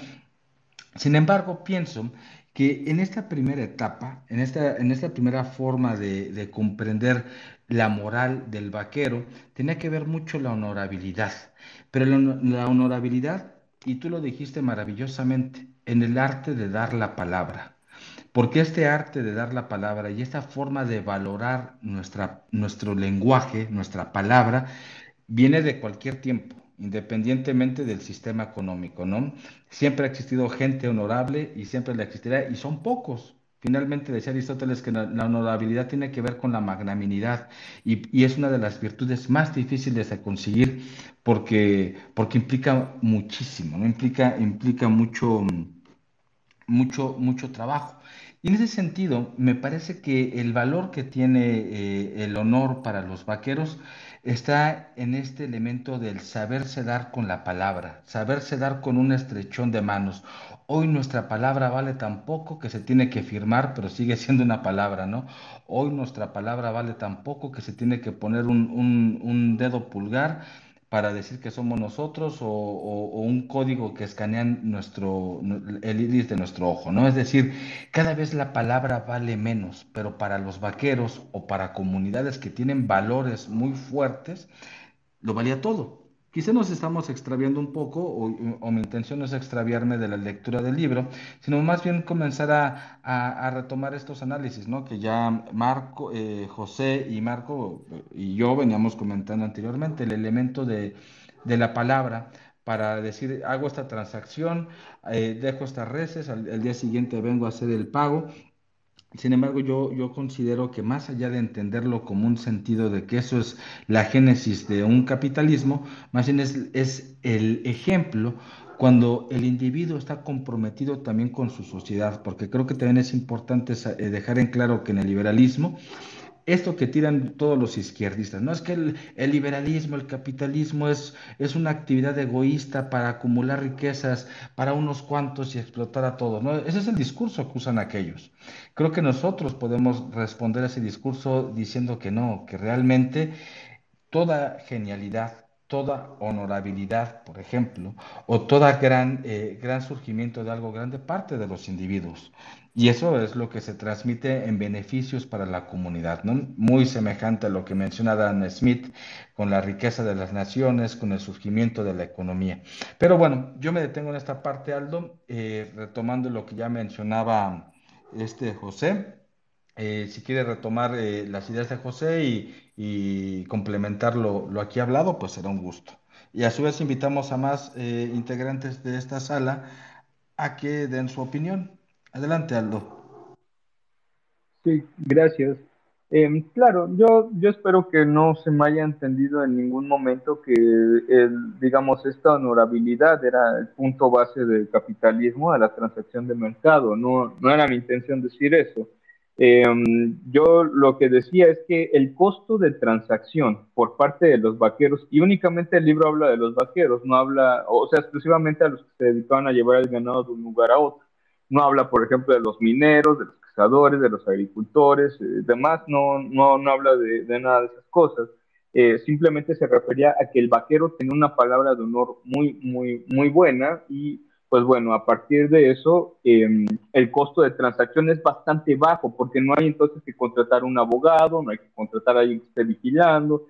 Speaker 2: Sin embargo, pienso que en esta primera etapa, en esta, en esta primera forma de, de comprender la moral del vaquero, tenía que ver mucho la honorabilidad, pero la, la honorabilidad, y tú lo dijiste maravillosamente, en el arte de dar la palabra. Porque este arte de dar la palabra y esta forma de valorar nuestro lenguaje, nuestra palabra, viene de cualquier tiempo, independientemente del sistema económico, ¿no? Siempre ha existido gente honorable y siempre la existirá, y son pocos. Finalmente decía Aristóteles que la, honorabilidad tiene que ver con la magnanimidad y, y, es una de las virtudes más difíciles de conseguir porque, porque implica muchísimo, ¿no? Implica, implica mucho, mucho, mucho trabajo. Y en ese sentido, me parece que el valor que tiene eh, el honor para los vaqueros está en este elemento del saberse dar con la palabra, saberse dar con un estrechón de manos. Hoy nuestra palabra vale tan poco que se tiene que firmar, pero sigue siendo una palabra, ¿no? Hoy nuestra palabra vale tan poco que se tiene que poner un, un, un dedo pulgar para decir que somos nosotros o, un código que escanean nuestro, el iris de nuestro ojo, ¿no? Es decir, cada vez la palabra vale menos, pero para los vaqueros o para comunidades que tienen valores muy fuertes, lo valía todo. Quizá nos estamos extraviando un poco, o, mi intención no es extraviarme de la lectura del libro, sino más bien comenzar a, retomar estos análisis, ¿no? Que ya Marco, eh, José y Marco y yo veníamos comentando anteriormente, el elemento de, la palabra para decir, hago esta transacción, eh, dejo estas reces, al, día siguiente vengo a hacer el pago. Sin embargo, yo, yo considero que más allá de entenderlo como un sentido de que eso es la génesis de un capitalismo, más bien es, es el ejemplo cuando el individuo está comprometido también con su sociedad, porque creo que también es importante eh, dejar en claro que en el liberalismo esto que tiran todos los izquierdistas. No es que el, liberalismo, el capitalismo es, es, una actividad egoísta para acumular riquezas para unos cuantos y explotar a todos. ¿no? Ese es el discurso que usan aquellos. Creo que nosotros podemos responder a ese discurso diciendo que no, que realmente toda genialidad, toda honorabilidad, por ejemplo, o toda gran, eh, gran surgimiento de algo grande parte de los individuos. Y eso es lo que se transmite en beneficios para la comunidad, ¿no? Muy semejante a lo que menciona Dan Smith con la riqueza de las naciones, con el surgimiento de la economía. Pero bueno, yo me detengo en esta parte, Aldo, eh, retomando lo que ya mencionaba este José. Eh, si quiere retomar eh, las ideas de José y, complementar lo, lo, aquí hablado, pues será un gusto. Y a su vez invitamos a más integrantes de esta sala a que den su opinión. Adelante, Aldo.
Speaker 3: Sí, gracias. Em, claro, yo, yo espero que no se me haya entendido en ningún momento que, el, digamos, esta honorabilidad era el punto base del capitalismo, de la transacción de mercado. No, no era mi intención decir eso. Em, yo lo que decía es que el costo de transacción por parte de los vaqueros, y únicamente el libro habla de los vaqueros, no habla, o sea, exclusivamente a los que se dedicaban a llevar el ganado de un lugar a otro no habla, por ejemplo, de los mineros, de los cazadores, de los agricultores, eh, demás, no, no, no habla de, nada de esas cosas. Eh, simplemente se refería a que el vaquero tenía una palabra de honor muy, muy, muy buena y pues bueno, a partir de eso, em, el costo de transacción es bastante bajo porque no hay entonces que contratar un abogado, no hay que contratar a alguien que esté vigilando,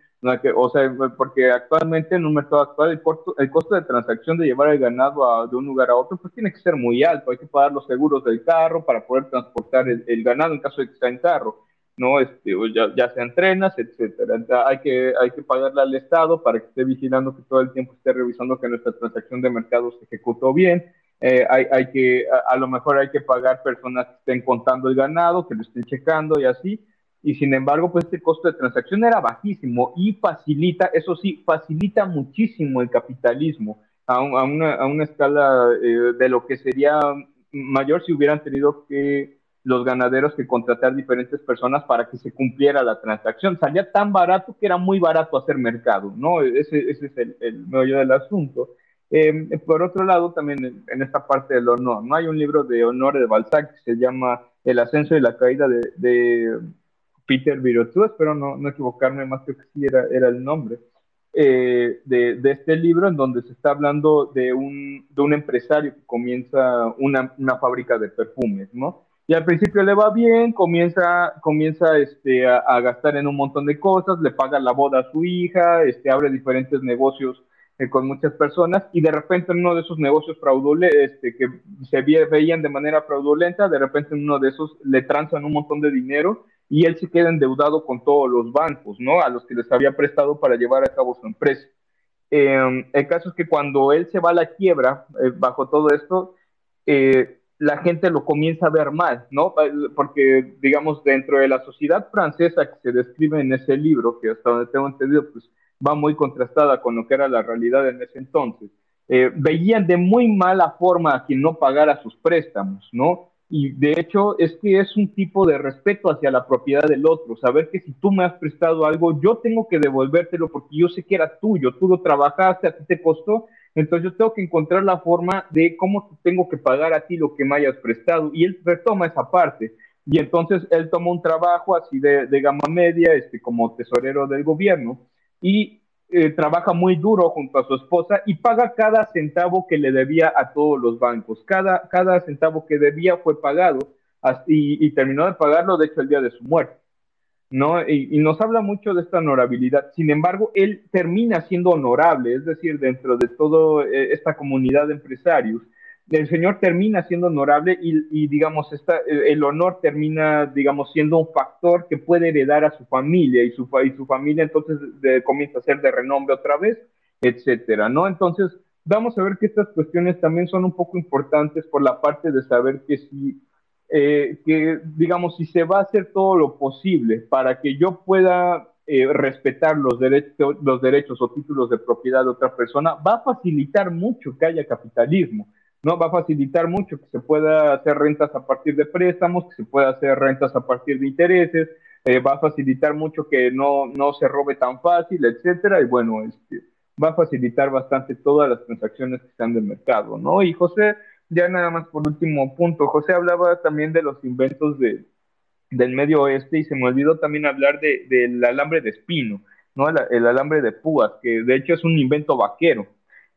Speaker 3: o sea, porque actualmente en un mercado actual el costo, el costo de transacción de llevar el ganado de un lugar a otro pues tiene que ser muy alto, hay que pagar los seguros del carro para poder transportar el, ganado en caso de que esté en carro, ¿no? Este, ya, ya sean trenas, etcétera. Hay que, hay que pagarle al Estado para que esté vigilando que todo el tiempo esté revisando que nuestra transacción de mercado se ejecutó bien. Eh, hay, hay, que, a, lo mejor hay que pagar personas que estén contando el ganado, que lo estén checando y así y sin embargo, pues este costo de transacción era bajísimo y facilita, eso sí, facilita muchísimo el capitalismo a, una, a una, escala eh, de lo que sería mayor si hubieran tenido que los ganaderos que contratar diferentes personas para que se cumpliera la transacción. Salía tan barato que era muy barato hacer mercado, ¿no? Ese, ese es el, el meollo del asunto. Em, por otro lado, también en, esta parte del honor, ¿no? Hay un libro de honor de Balzac que se llama El ascenso y la caída de Peter Virotú, espero no, no, equivocarme más, que sí era, era el nombre, eh, de, de, este libro en donde se está hablando de un, de un empresario que comienza una, una, fábrica de perfumes, ¿no? Y al principio le va bien, comienza, comienza este, a, a, gastar en un montón de cosas, le paga la boda a su hija, este, abre diferentes negocios eh, con muchas personas y de repente en uno de esos negocios fraudulentos este, que se veían de manera fraudulenta, de repente en uno de esos le transan un montón de dinero y él se queda endeudado con todos los bancos, ¿no? A los que les había prestado para llevar a cabo su empresa. Em, el caso es que cuando él se va a la quiebra, eh, bajo todo esto, eh, la gente lo comienza a ver mal, ¿no? Porque, digamos, dentro de la sociedad francesa que se describe en ese libro, que hasta donde tengo entendido, pues va muy contrastada con lo que era la realidad en ese entonces, eh, veían de muy mala forma a quien no pagara sus préstamos, ¿no? Y de hecho es que es un tipo de respeto hacia la propiedad del otro, saber que si tú me has prestado algo, yo tengo que devolvértelo porque yo sé que era tuyo, tú lo trabajaste, a ti te costó, entonces yo tengo que encontrar la forma de cómo tengo que pagar a ti lo que me hayas prestado. Y él retoma esa parte. Y entonces él toma un trabajo así de, de gama media, este, como tesorero del gobierno, y eh, trabaja muy duro junto a su esposa y paga cada centavo que le debía a todos los bancos. Cada, cada centavo que debía fue pagado y, terminó de pagarlo, de hecho, el día de su muerte. ¿no? Y, nos habla mucho de esta honorabilidad. Sin embargo, él termina siendo honorable, es decir, dentro de toda eh, esta comunidad de empresarios, el Señor termina siendo honorable y, digamos, esta, el honor termina, digamos, siendo un factor que puede heredar a su familia y su, y su familia entonces comienza a ser de renombre otra vez, etcétera, ¿no? Entonces, vamos a ver que estas cuestiones también son un poco importantes por la parte de saber que si, eh, que digamos, si se va a hacer todo lo posible para que yo pueda eh, respetar los, derechos, los derechos o títulos de propiedad de otra persona, va a facilitar mucho que haya capitalismo, ¿no? Va a facilitar mucho que se pueda hacer rentas a partir de préstamos, que se pueda hacer rentas a partir de intereses, eh, va a facilitar mucho que no, no se robe tan fácil, etcétera, y bueno, este, va a facilitar bastante todas las transacciones que están del mercado, ¿no? Y José, ya nada más por último punto, José hablaba también de los inventos de, del medio oeste y se me olvidó también hablar de, del alambre de espino, ¿no? El, alambre de púas, que de hecho es un invento vaquero.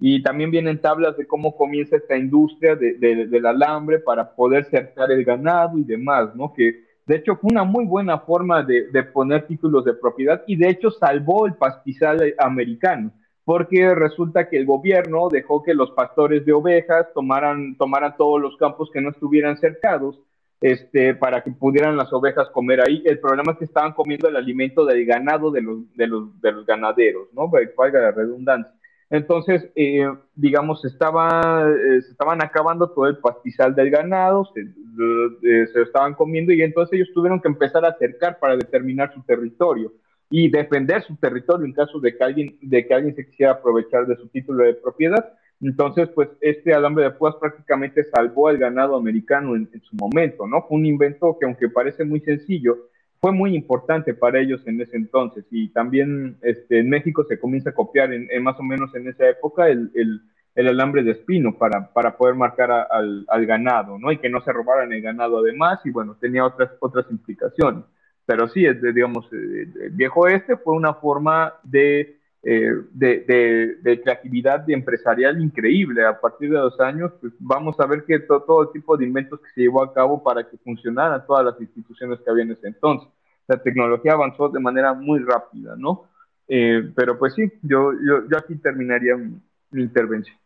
Speaker 3: Y también vienen tablas de cómo comienza esta industria de, del alambre para poder cercar el ganado y demás, ¿no? Que de hecho fue una muy buena forma de, poner títulos de propiedad y de hecho salvó el pastizal americano porque resulta que el gobierno dejó que los pastores de ovejas tomaran, tomaran todos los campos que no estuvieran cercados este, para que pudieran las ovejas comer ahí. El problema es que estaban comiendo el alimento del ganado de los, de los, de los ganaderos, ¿no? Valga la redundancia. Entonces, eh, digamos, estaba, eh, se estaban acabando todo el pastizal del ganado, se, eh, se, estaban comiendo y entonces ellos tuvieron que empezar a acercar para determinar su territorio y defender su territorio en caso de que alguien, de que alguien se quisiera aprovechar de su título de propiedad. Entonces, pues este alambre de púas prácticamente salvó al ganado americano en, su momento, ¿no? Fue un invento que aunque parece muy sencillo, fue muy importante para ellos en ese entonces. Y también este, en México se comienza a copiar en, más o menos en esa época el, el, alambre de espino para, para poder marcar al, al, ganado, ¿no? Y que no se robaran el ganado además, y bueno, tenía otras, otras implicaciones. Pero sí, es digamos, el viejo este fue una forma de eh, de, de, creatividad empresarial increíble. A partir de dos años, pues vamos a ver que todo, el tipo de inventos que se llevó a cabo para que funcionaran todas las instituciones que había en ese entonces. La tecnología avanzó de manera muy rápida, ¿no? Eh, pero pues sí, yo, yo, yo aquí terminaría mi, intervención.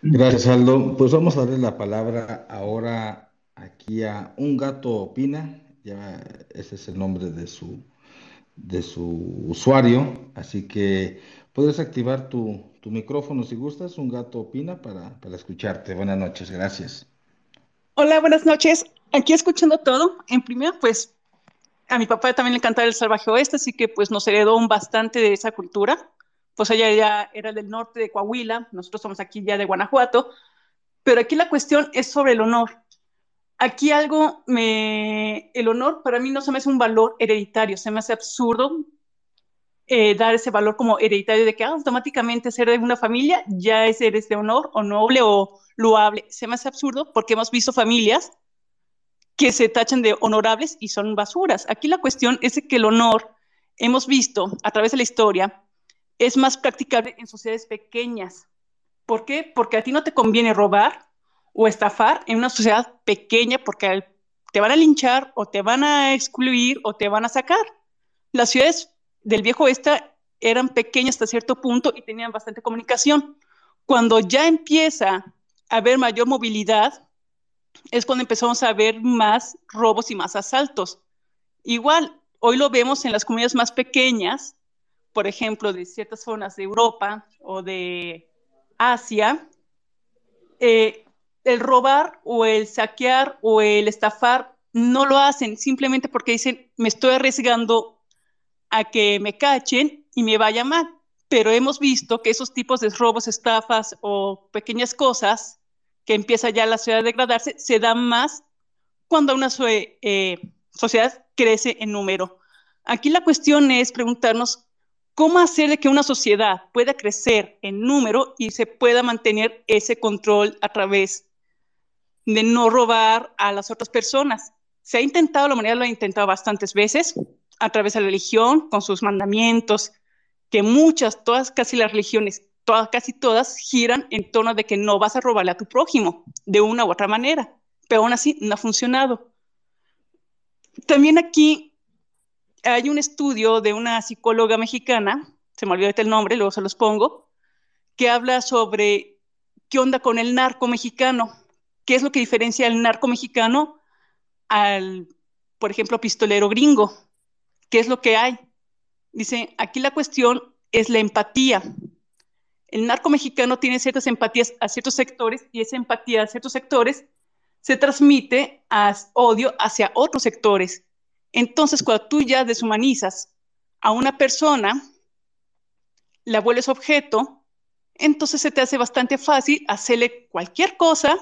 Speaker 2: Gracias, Aldo. Pues vamos a darle la palabra ahora aquí a Un Gato Opina. Ya ese es el nombre de su, de su usuario, así que puedes activar tu, micrófono si gustas, un gato opina para, para escucharte. Buenas noches, gracias.
Speaker 5: Hola, buenas noches. Aquí escuchando todo. En primer, pues a mi papá también le encantaba el salvaje oeste, así que pues nos heredó un bastante de esa cultura. Pues ella ya era del norte de Coahuila, nosotros somos aquí ya de Guanajuato, pero aquí la cuestión es sobre el honor aquí algo me, el honor para mí no se me hace un valor hereditario, se me hace absurdo eh, dar ese valor como hereditario de que ah, automáticamente ser de una familia ya es eres de honor o noble o loable. Se me hace absurdo porque hemos visto familias que se tachan de honorables y son basuras. Aquí la cuestión es que el honor, hemos visto a través de la historia, es más practicable en sociedades pequeñas. ¿Por qué? Porque a ti no te conviene robar, o estafar en una sociedad pequeña porque te van a linchar o te van a excluir o te van a sacar. Las ciudades del viejo oeste eran pequeñas hasta cierto punto y tenían bastante comunicación. Cuando ya empieza a haber mayor movilidad, es cuando empezamos a ver más robos y más asaltos. Igual, hoy lo vemos en las comunidades más pequeñas, por ejemplo, de ciertas zonas de Europa o de Asia, eh, el robar o el saquear o el estafar no lo hacen simplemente porque dicen, me estoy arriesgando a que me cachen y me vaya mal. Pero hemos visto que esos tipos de robos, estafas o pequeñas cosas que empieza ya la ciudad a degradarse, se dan más cuando una eh, sociedad crece en número. Aquí la cuestión es preguntarnos cómo hacer de que una sociedad pueda crecer en número y se pueda mantener ese control a través de no robar a las otras personas. Se ha intentado, la humanidad lo ha intentado bastantes veces, a través de la religión, con sus mandamientos, que muchas, todas, casi las religiones, todas, casi todas, giran en torno de que no vas a robarle a tu prójimo de una u otra manera, pero aún así no ha funcionado. También aquí hay un estudio de una psicóloga mexicana, se me olvidó el nombre, luego se los pongo, que habla sobre qué onda con el narco mexicano ¿Qué es lo que diferencia al narco mexicano al, por ejemplo, pistolero gringo? ¿Qué es lo que hay? Dice, aquí la cuestión es la empatía. el narco mexicano tiene ciertas empatías a ciertos sectores y esa empatía a ciertos sectores se transmite a odio hacia otros sectores. Entonces, cuando tú ya deshumanizas a una persona, la vuelves objeto, entonces se te hace bastante fácil hacerle cualquier cosa,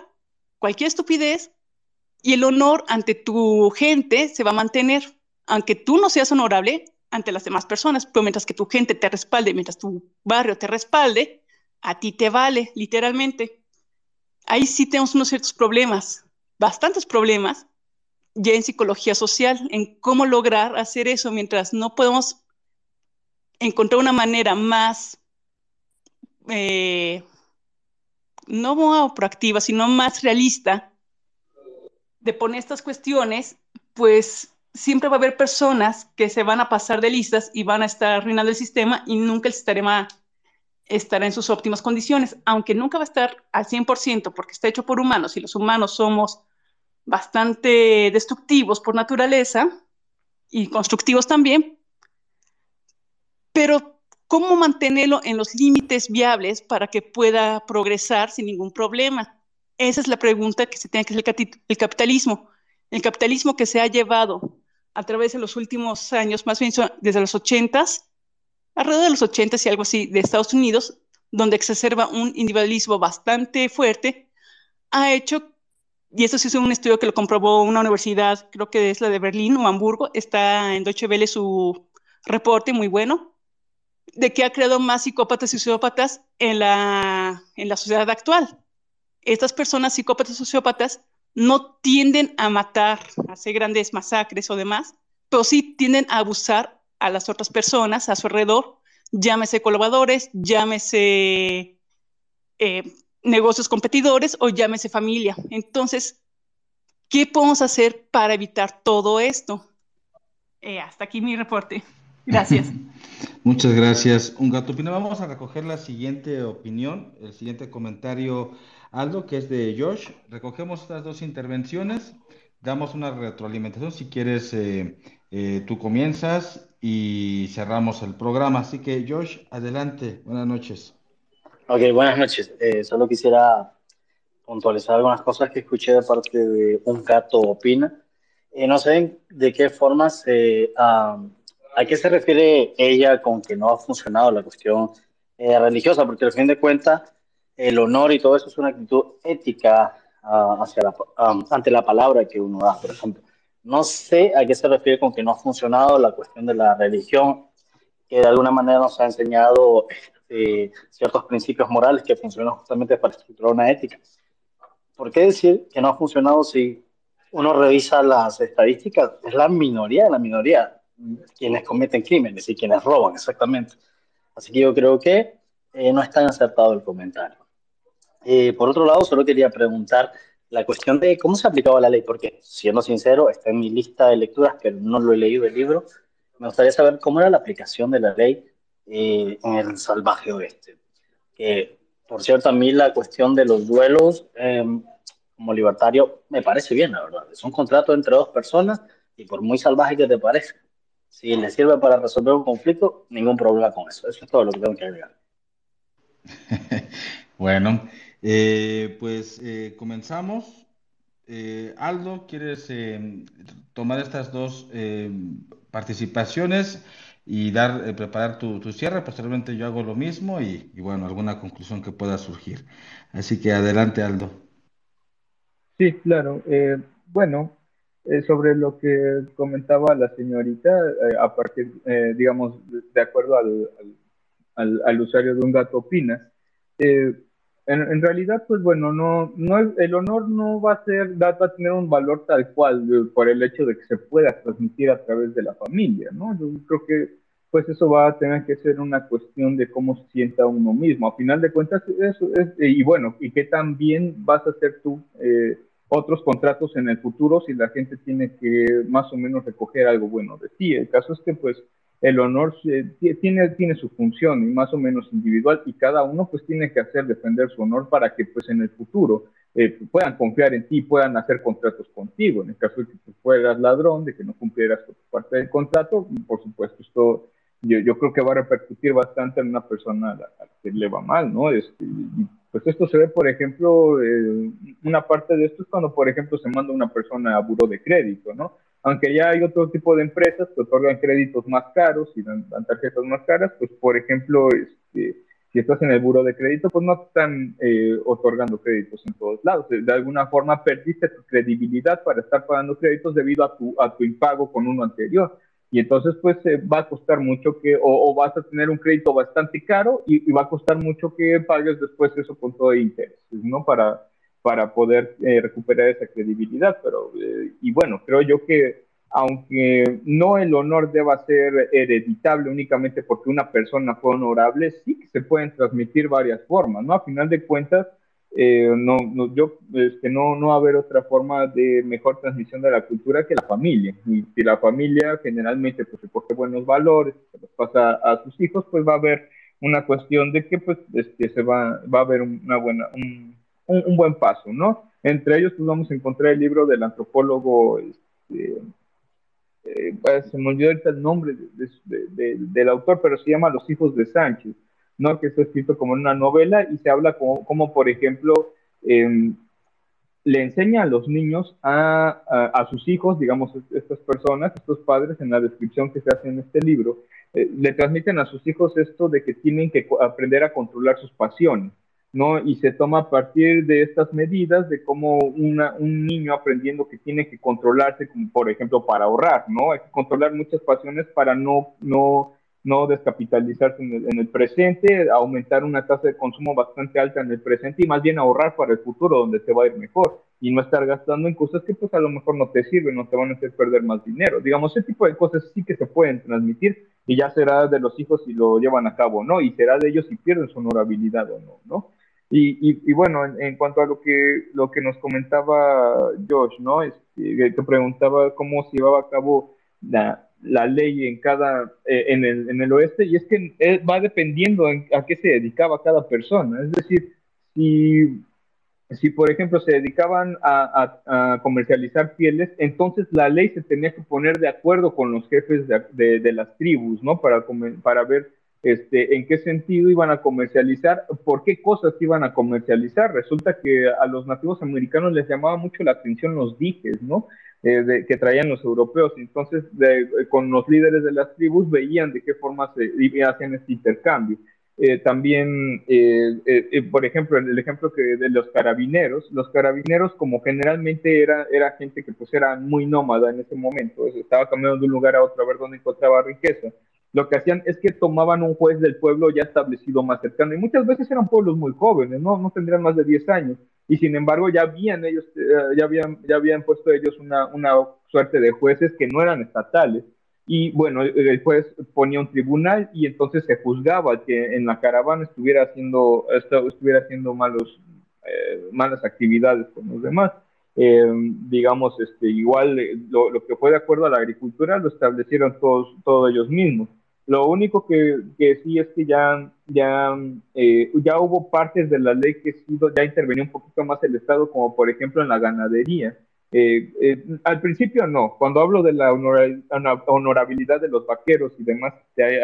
Speaker 5: cualquier estupidez, y el honor ante tu gente se va a mantener, aunque tú no seas honorable ante las demás personas, pero mientras que tu gente te respalde, mientras tu barrio te respalde, a ti te vale, literalmente. Ahí sí tenemos unos ciertos problemas, bastantes problemas, ya en psicología social, en cómo lograr hacer eso mientras no podemos encontrar una manera más, eh, no proactiva, sino más realista de poner estas cuestiones, pues siempre va a haber personas que se van a pasar de listas y van a estar arruinando el sistema y nunca el sistema estará en sus óptimas condiciones, aunque nunca va a estar al 100% porque está hecho por humanos y los humanos somos bastante destructivos por naturaleza y constructivos también, pero ¿cómo mantenerlo en los límites viables para que pueda progresar sin ningún problema? Esa es la pregunta que se tiene que hacer el capitalismo. El capitalismo que se ha llevado a través de los últimos años, más bien desde los 80 alrededor de los 80 y algo así, de Estados Unidos, donde exacerba un individualismo bastante fuerte, ha hecho, y esto sí es un estudio que lo comprobó una universidad, creo que es la de Berlín o Hamburgo, está en Deutsche Welle su reporte muy bueno, de que ha creado más psicópatas y sociópatas en la, en la sociedad actual. Estas personas psicópatas y sociópatas no tienden a matar, a hacer grandes masacres o demás, pero sí tienden a abusar a las otras personas a su alrededor, llámese colaboradores, llámese eh, negocios competidores o llámese familia. Entonces, ¿qué podemos hacer para evitar todo esto? Eh, hasta aquí mi reporte. Gracias.
Speaker 2: Muchas gracias. Un gato opina. Vamos a recoger la siguiente opinión, el siguiente comentario, Aldo, que es de Josh. Recogemos estas dos intervenciones, damos una retroalimentación. Si quieres, eh, tú comienzas y cerramos el programa. Así que, Josh, adelante. Buenas noches.
Speaker 6: Ok, buenas noches. Eh, solo quisiera puntualizar algunas cosas que escuché de parte de Un Gato Opina. Eh, no sé de qué forma se, a qué se refiere ella con que no ha funcionado la cuestión eh, religiosa, porque al fin de cuentas el honor y todo eso es una actitud ética ah, hacia la, ah, ante la palabra que uno da, por ejemplo. No sé a qué se refiere con que no ha funcionado la cuestión de la religión, que de alguna manera nos ha enseñado eh, ciertos principios morales que funcionan justamente para estructurar una ética. ¿Por qué decir que no ha funcionado si uno revisa las estadísticas? Es la minoría, la minoría quienes cometen crímenes y quienes roban, exactamente. Así que yo creo que eh, no es tan acertado el comentario. Eh, por otro lado, solo quería preguntar la cuestión de cómo se aplicaba la ley, porque siendo sincero, está en mi lista de lecturas, pero no lo he leído el libro. Me gustaría saber cómo era la aplicación de la ley eh, en el salvaje oeste. Por cierto, a mí la cuestión de los duelos em, como libertario me parece bien, la verdad. Es un contrato entre dos personas y por muy salvaje que te parezca, si le sirve para resolver un conflicto, ningún problema con eso. Eso es todo lo que tengo que agregar.
Speaker 2: bueno, eh, pues eh, comenzamos. Eh, Aldo, ¿quieres tomar estas dos participaciones y dar, preparar tu, cierre? Posteriormente yo hago lo mismo y, bueno, alguna conclusión que pueda surgir. Así que adelante, Aldo.
Speaker 3: Sí, claro. bueno, sobre lo que comentaba la señorita, a partir, digamos, de acuerdo al, al, al, usuario de un gato opina, eh, en, realidad, pues bueno, no, no el honor no va a ser, va a tener un valor tal cual eh, por el hecho de que se pueda transmitir a través de la familia, ¿no? Yo creo que pues eso va a tener que ser una cuestión de cómo se sienta uno mismo. A final de cuentas, eso es, y bueno, y que también vas a hacer tú eh, otros contratos en el futuro si la gente tiene que más o menos recoger algo bueno de ti. El caso es que pues el honor tiene, tiene su función y más o menos individual y cada uno pues tiene que hacer defender su honor para que pues en el futuro eh, puedan confiar en ti, puedan hacer contratos contigo. En el caso de que tú fueras ladrón, de que no cumplieras tu parte del contrato, por supuesto esto yo, yo, creo que va a repercutir bastante en una persona a la, que le va mal, ¿no? Este, pues esto se ve, por ejemplo, eh, una parte de esto es cuando, por ejemplo, se manda una persona a buro de crédito, ¿no? Aunque ya hay otro tipo de empresas que otorgan créditos más caros y dan, tarjetas más caras, pues, por ejemplo, este, si estás en el buro de crédito, pues no están eh, otorgando créditos en todos lados. De alguna forma perdiste tu credibilidad para estar pagando créditos debido a tu, a tu impago con uno anterior y entonces pues eh, va a costar mucho que, o, vas a tener un crédito bastante caro y, va a costar mucho que pagues después eso con todo interés, ¿no? Para, para poder eh, recuperar esa credibilidad, pero, eh, y bueno, creo yo que aunque no el honor deba ser hereditable únicamente porque una persona fue honorable, sí que se pueden transmitir varias formas, ¿no? A final de cuentas, eh, no, no, yo, este, no, no va a haber otra forma de mejor transmisión de la cultura que la familia. Y si la familia generalmente pues, recoge buenos valores, se los pasa a sus hijos, pues va a haber una cuestión de que pues, este, se va, va a haber una buena, un, un, buen paso, ¿no? Entre ellos pues, vamos a encontrar el libro del antropólogo, este, eh, pues, se me olvidó el nombre del autor, pero se llama Los hijos de Sánchez ¿no? que está escrito como una novela y se habla como, como por ejemplo, em, le enseña a los niños, a, a, sus hijos, digamos, estas personas, estos padres, en la descripción que se hace en este libro, eh, le transmiten a sus hijos esto de que tienen que aprender a controlar sus pasiones. ¿no? Y se toma a partir de estas medidas de cómo una, un niño aprendiendo que tiene que controlarse, como por ejemplo para ahorrar, ¿no? Hay que controlar muchas pasiones para no, no no descapitalizarse en el, presente, aumentar una tasa de consumo bastante alta en el presente y más bien ahorrar para el futuro donde te va a ir mejor y no estar gastando en cosas que pues a lo mejor no te sirven, no te van a hacer perder más dinero. Digamos, ese tipo de cosas sí que se pueden transmitir y ya será de los hijos si lo llevan a cabo o no, y será de ellos si pierden su honorabilidad o no, ¿no? Y, y, bueno, en, cuanto a lo que, lo que nos comentaba Josh, ¿no? Este, que preguntaba cómo se llevaba a cabo la, la ley en cada eh, en, el, en, el, oeste y es que eh, va dependiendo a qué se dedicaba cada persona. Es decir si si por ejemplo se dedicaban a, a, comercializar pieles entonces la ley se tenía que poner de acuerdo con los jefes de, de, las tribus no para para ver este, en qué sentido iban a comercializar, por qué cosas iban a comercializar. Resulta que a los nativos americanos les llamaba mucho la atención los dijes, ¿no? Eh, que traían los europeos. Entonces, eh, con los líderes de las tribus veían de qué forma se hacían este intercambio. Eh, también, por ejemplo, el ejemplo que de los carabineros, los carabineros como generalmente era, era gente que pues era muy nómada en ese momento, estaba caminando de un lugar a otro a ver dónde encontraba riqueza lo que hacían es que tomaban un juez del pueblo ya establecido más cercano. Y muchas veces eran pueblos muy jóvenes, no, no tendrían más de 10 años. Y sin embargo ya habían ellos, eh, ya habían, ya habían puesto ellos una, una suerte de jueces que no eran estatales. Y bueno, el juez ponía un tribunal y entonces se juzgaba que en la caravana estuviera haciendo, estuviera haciendo malos, eh, malas actividades con los demás. Eh, digamos, este, igual lo, que fue de acuerdo a la agricultura lo establecieron todos, todos ellos mismos. Lo único que, que sí es que ya, ya, eh, ya hubo partes de la ley que sido, ya intervenía un poquito más el Estado, como por ejemplo en la ganadería. Eh, eh, al principio no, cuando hablo de la honorabilidad de los vaqueros y demás,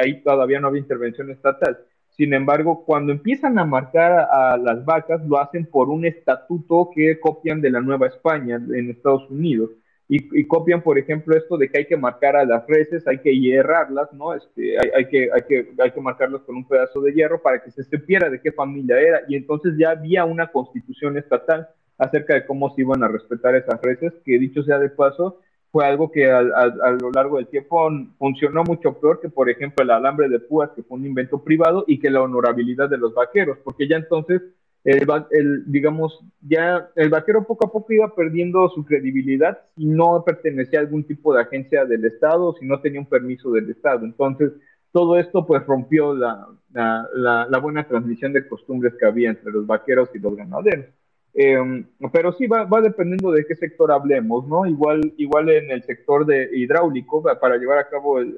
Speaker 3: ahí todavía no había intervención estatal. Sin embargo, cuando empiezan a marcar a, las vacas, lo hacen por un estatuto que copian de la Nueva España en Estados Unidos y, copian, por ejemplo, esto de que hay que marcar a las reses, hay que hierrarlas, ¿no? Este, hay, que, hay, que, hay que marcarlas con un pedazo de hierro para que se supiera de qué familia era. Y entonces ya había una constitución estatal acerca de cómo se iban a respetar esas reses, que dicho sea de paso, fue algo que a, a, lo largo del tiempo funcionó mucho peor que, por ejemplo, el alambre de púas, que fue un invento privado, y que la honorabilidad de los vaqueros, porque ya entonces el, digamos, ya el vaquero poco a poco iba perdiendo su credibilidad si no pertenecía a algún tipo de agencia del Estado, si no tenía un permiso del Estado. Entonces, todo esto pues rompió la, la, la, buena transmisión de costumbres que había entre los vaqueros y los ganaderos. Em, pero sí va, va, dependiendo de qué sector hablemos, ¿no? Igual, igual en el sector de hidráulico, para llevar a cabo el,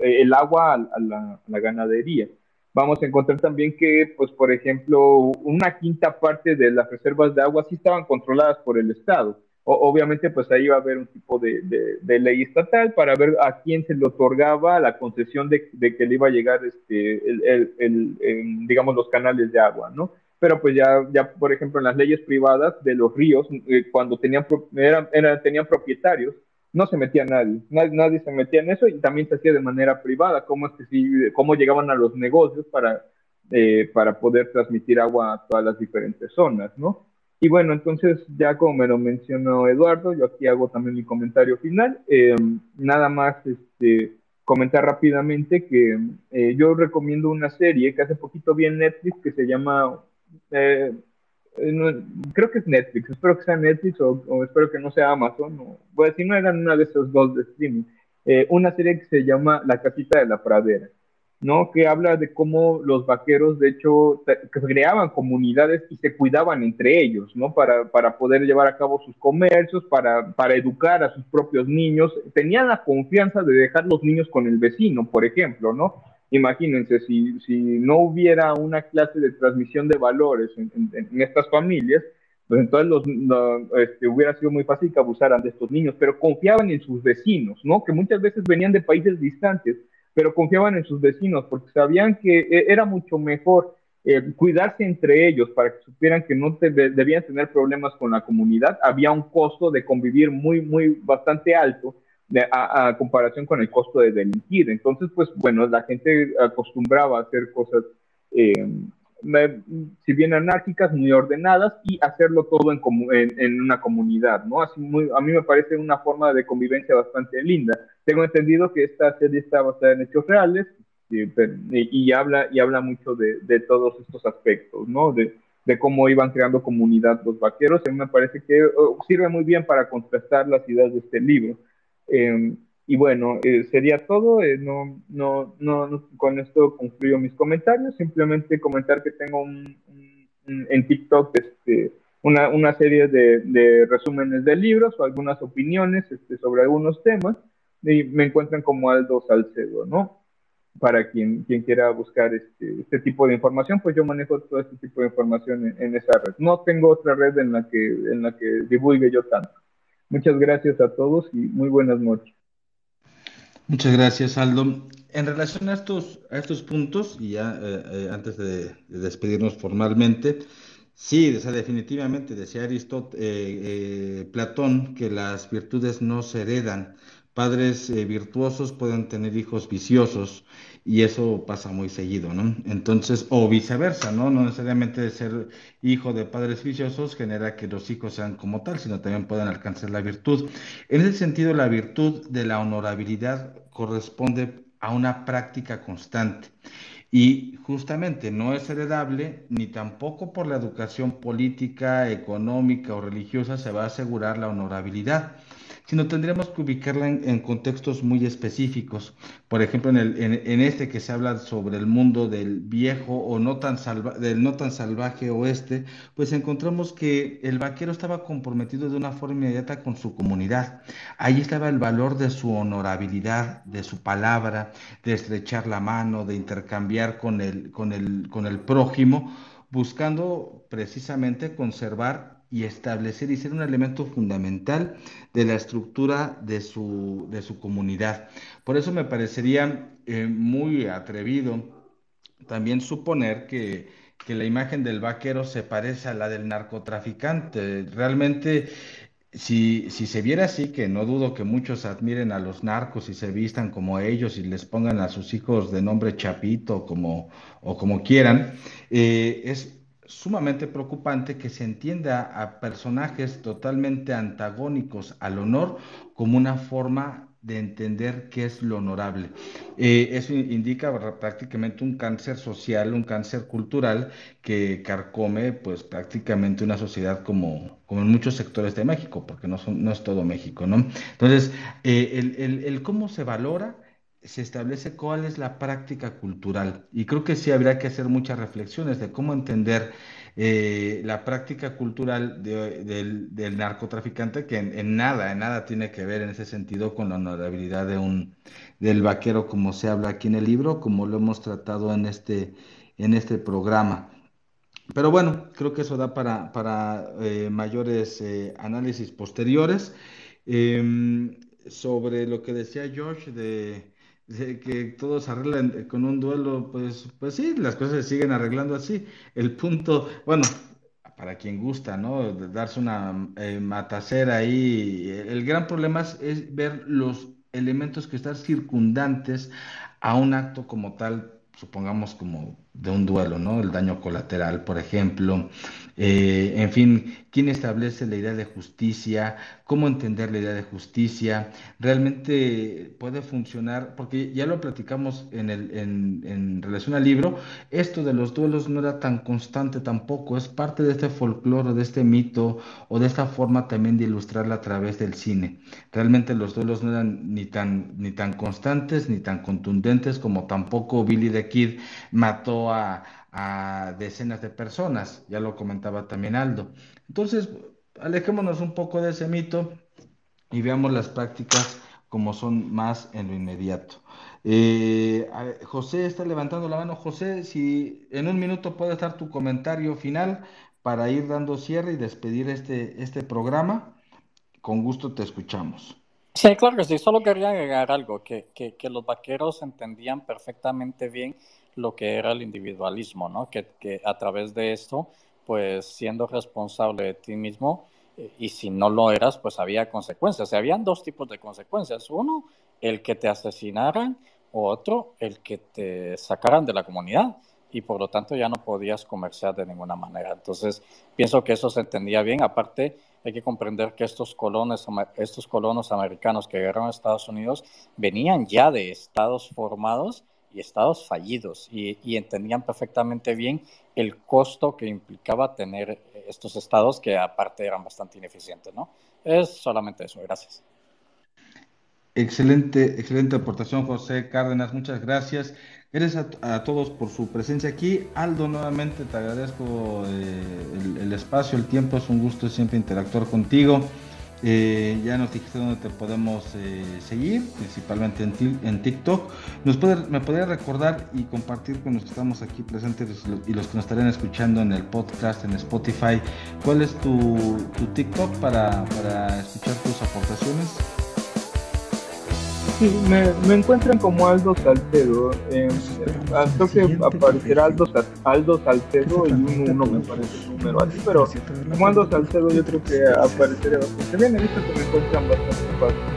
Speaker 3: el, agua a la ganadería vamos a encontrar también que, pues, por ejemplo, una quinta parte de las reservas de agua sí estaban controladas por el Estado. obviamente, pues ahí va a haber un tipo de, ley estatal para ver a quién se le otorgaba la concesión de, que le iba a llegar, este, el, digamos, los canales de agua, ¿no? Pero pues ya, ya, por ejemplo, en las leyes privadas de los ríos, eh, cuando tenían, eran, tenían propietarios, no se metía nadie, nadie, se metía en eso y también se hacía de manera privada, cómo, es que si, cómo llegaban a los negocios para, eh, para poder transmitir agua a todas las diferentes zonas, ¿no? Y bueno, entonces ya como me lo mencionó Eduardo, yo aquí hago también mi comentario final. Eh, nada más este, comentar rápidamente que eh, yo recomiendo una serie que hace poquito vi en Netflix que se llama, eh, creo que es Netflix, espero que sea Netflix o, espero que no sea Amazon, o, a decir, no eran una de esos dos de streaming. una serie que se llama La casita de la pradera. ¿no? Que habla de cómo los vaqueros, de hecho, creaban comunidades y se cuidaban entre ellos, ¿no? Para, para poder llevar a cabo sus comercios, para, para educar a sus propios niños. Tenían la confianza de dejar los niños con el vecino, por ejemplo, ¿no? Imagínense, si, si no hubiera una clase de transmisión de valores en, estas familias, pues entonces los, este, hubiera sido muy fácil que abusaran de estos niños, pero confiaban en sus vecinos, ¿no? Que muchas veces venían de países distantes pero confiaban en sus vecinos porque sabían que eh, era mucho mejor eh, cuidarse entre ellos para que supieran que no debían tener problemas con la comunidad. Había un costo de convivir muy, muy, bastante alto a, comparación con el costo de delinquir. Entonces, pues bueno, la gente acostumbraba a hacer cosas eh, si bien anárquicas, muy ordenadas y hacerlo todo en, en, una comunidad, ¿no? Así muy, a mí me parece una forma de convivencia bastante linda. Tengo entendido que esta serie está basada en hechos reales y, y, habla, y habla mucho de, de, todos estos aspectos, ¿no? De, de, cómo iban creando comunidad los vaqueros. A mí me parece que oh, sirve muy bien para contrastar las ideas de este libro. Eh, y bueno, eh, sería todo. Eh, no, no, no, con esto concluyo mis comentarios. Simplemente comentar que tengo un, en TikTok este, una, una serie de, de, resúmenes de libros o algunas opiniones este, sobre algunos temas. Y me encuentran como Aldo Salcedo, ¿no? Para quien, quien quiera buscar este, este tipo de información, pues yo manejo todo este tipo de información en, en, esa red. No tengo otra red en la, que, en la que divulgue yo tanto. Muchas gracias a todos y muy buenas noches.
Speaker 2: Muchas gracias, Aldo. En relación a estos, a estos puntos, y ya eh, eh, antes de, despedirnos formalmente, sí, definitivamente decía Aristóteles, eh, Platón, que las virtudes no se heredan. Padres virtuosos pueden tener hijos viciosos y eso pasa muy seguido, ¿no? Entonces, o viceversa, ¿no? No necesariamente ser hijo de padres viciosos genera que los hijos sean como tal, sino también pueden alcanzar la virtud. En ese sentido, la virtud de la honorabilidad corresponde a una práctica constante. Y justamente no es heredable, ni tampoco por la educación política, económica o religiosa se va a asegurar la honorabilidad sino tendríamos que ubicarla en, contextos muy específicos. Por ejemplo, en, el, en, este que se habla sobre el mundo del viejo o no tan del no tan salvaje oeste, pues encontramos que el vaquero estaba comprometido de una forma inmediata con su comunidad. Ahí estaba el valor de su honorabilidad, de su palabra, de estrechar la mano, de intercambiar con el, con el, con el prójimo, buscando precisamente conservar y establecer y ser un elemento fundamental de la estructura de su, de su comunidad. Por eso me parecería eh, muy atrevido también suponer que, que la imagen del vaquero se parece a la del narcotraficante. Realmente si, si, se viera así, que no dudo que muchos admiren a los narcos y se vistan como ellos y les pongan a sus hijos de nombre Chapito como, o como quieran, eh, es sumamente preocupante que se entienda a personajes totalmente antagónicos al honor como una forma de entender qué es lo honorable. Eh, eso indica prácticamente un cáncer social, un cáncer cultural que carcome pues prácticamente una sociedad como, como en muchos sectores de México, porque no, son, no es todo México, ¿no? Entonces, eh, el, el, el cómo se valora se establece cuál es la práctica cultural. Y creo que sí habría que hacer muchas reflexiones de cómo entender eh, la práctica cultural del, narcotraficante, que en, nada, en nada tiene que ver en ese sentido con la honorabilidad de un, del vaquero, como se habla aquí en el libro, como lo hemos tratado en este, en este programa. pero bueno, creo que eso da para, para eh, mayores eh, análisis posteriores. Em, sobre lo que decía George de que todos arreglan con un duelo, pues, pues sí, las cosas se siguen arreglando así. El punto, bueno, para quien gusta, ¿no? Darse una eh, matacera ahí. El gran problema es ver los elementos que están circundantes a un acto como tal, supongamos como de un duelo, ¿no? El daño colateral, por ejemplo. Eh, en fin, quién establece la idea de justicia, cómo entender la idea de justicia, realmente puede funcionar, porque ya lo platicamos en, el, en, en relación al libro, esto de los duelos no era tan constante tampoco, es parte de este folclore, de este mito o de esta forma también de ilustrarla a través del cine. Realmente los duelos no eran ni tan, ni tan constantes ni tan contundentes como tampoco Billy the Kid mató a, decenas de personas, ya lo comentaba también Aldo. Entonces, alejémonos un poco de ese mito y veamos las prácticas como son más en lo inmediato. Eh, José está levantando la mano. José, si en un minuto puedes dar tu comentario final para ir dando cierre y despedir este, este programa, con gusto te escuchamos.
Speaker 4: Sí, claro que sí. Solo quería agregar algo, que, que los vaqueros entendían perfectamente bien lo que era el individualismo, ¿no? Que, a través de esto, pues siendo responsable de ti mismo, eh, y si no lo eras, pues había consecuencias. O habían dos tipos de consecuencias. Uno, el que te asesinaran, o otro, el que te sacaran de la comunidad y por lo tanto ya no podías comerciar de ninguna manera. Entonces, pienso que eso se entendía bien. Aparte, hay que comprender que estos colonos, estos colonos americanos que llegaron a Estados Unidos venían ya de estados formados y estados fallidos y, entendían perfectamente bien el costo que implicaba tener estos estados que aparte eran bastante ineficientes, ¿no? Es solamente eso, gracias.
Speaker 2: Excelente, excelente aportación, José Cárdenas, muchas gracias. Gracias a, todos por su presencia aquí. Aldo, nuevamente te agradezco eh, el, espacio, el tiempo, es un gusto siempre interactuar contigo. Eh, ya nos dijiste dónde te podemos eh, seguir, principalmente en, en TikTok. Me podría recordar y compartir con los que estamos aquí presentes y los que nos estarían escuchando en el podcast, en Spotify, cuál es tu, tu TikTok para, para escuchar tus aportaciones.
Speaker 3: Sí, me, me, encuentran como Aldo Salcedo. Eh, creo que aparecerá Aldo, Aldo Salcedo y un uno me parece el número así, pero como Aldo Salcedo yo creo que aparecerá bastante bien. He visto que me encuentran bastante fácil.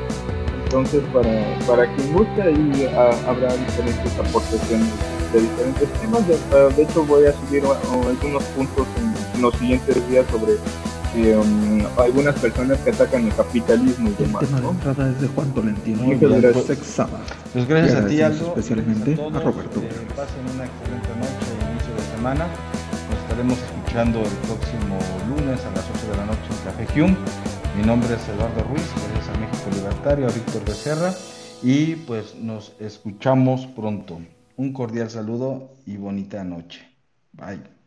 Speaker 3: Entonces, para, para quien guste, ahí habrá diferentes aportaciones de diferentes temas. De, de hecho, voy a subir algunos puntos en los siguientes días sobre um, algunas personas que atacan el capitalismo y demás. El tema
Speaker 1: de entrada es de Juan Tolentino.
Speaker 3: Muchas gracias.
Speaker 2: Pues gracias a ti, Aldo.
Speaker 1: Especialmente a, a, Roberto.
Speaker 2: Eh, pasen una excelente noche e inicio de semana. Nos estaremos escuchando el próximo lunes a las 8 de la noche en Café Hume. Mi nombre es Eduardo Ruiz, gracias a México Libertario, a Víctor Becerra. Y pues nos escuchamos pronto. Un cordial saludo y bonita noche. Bye.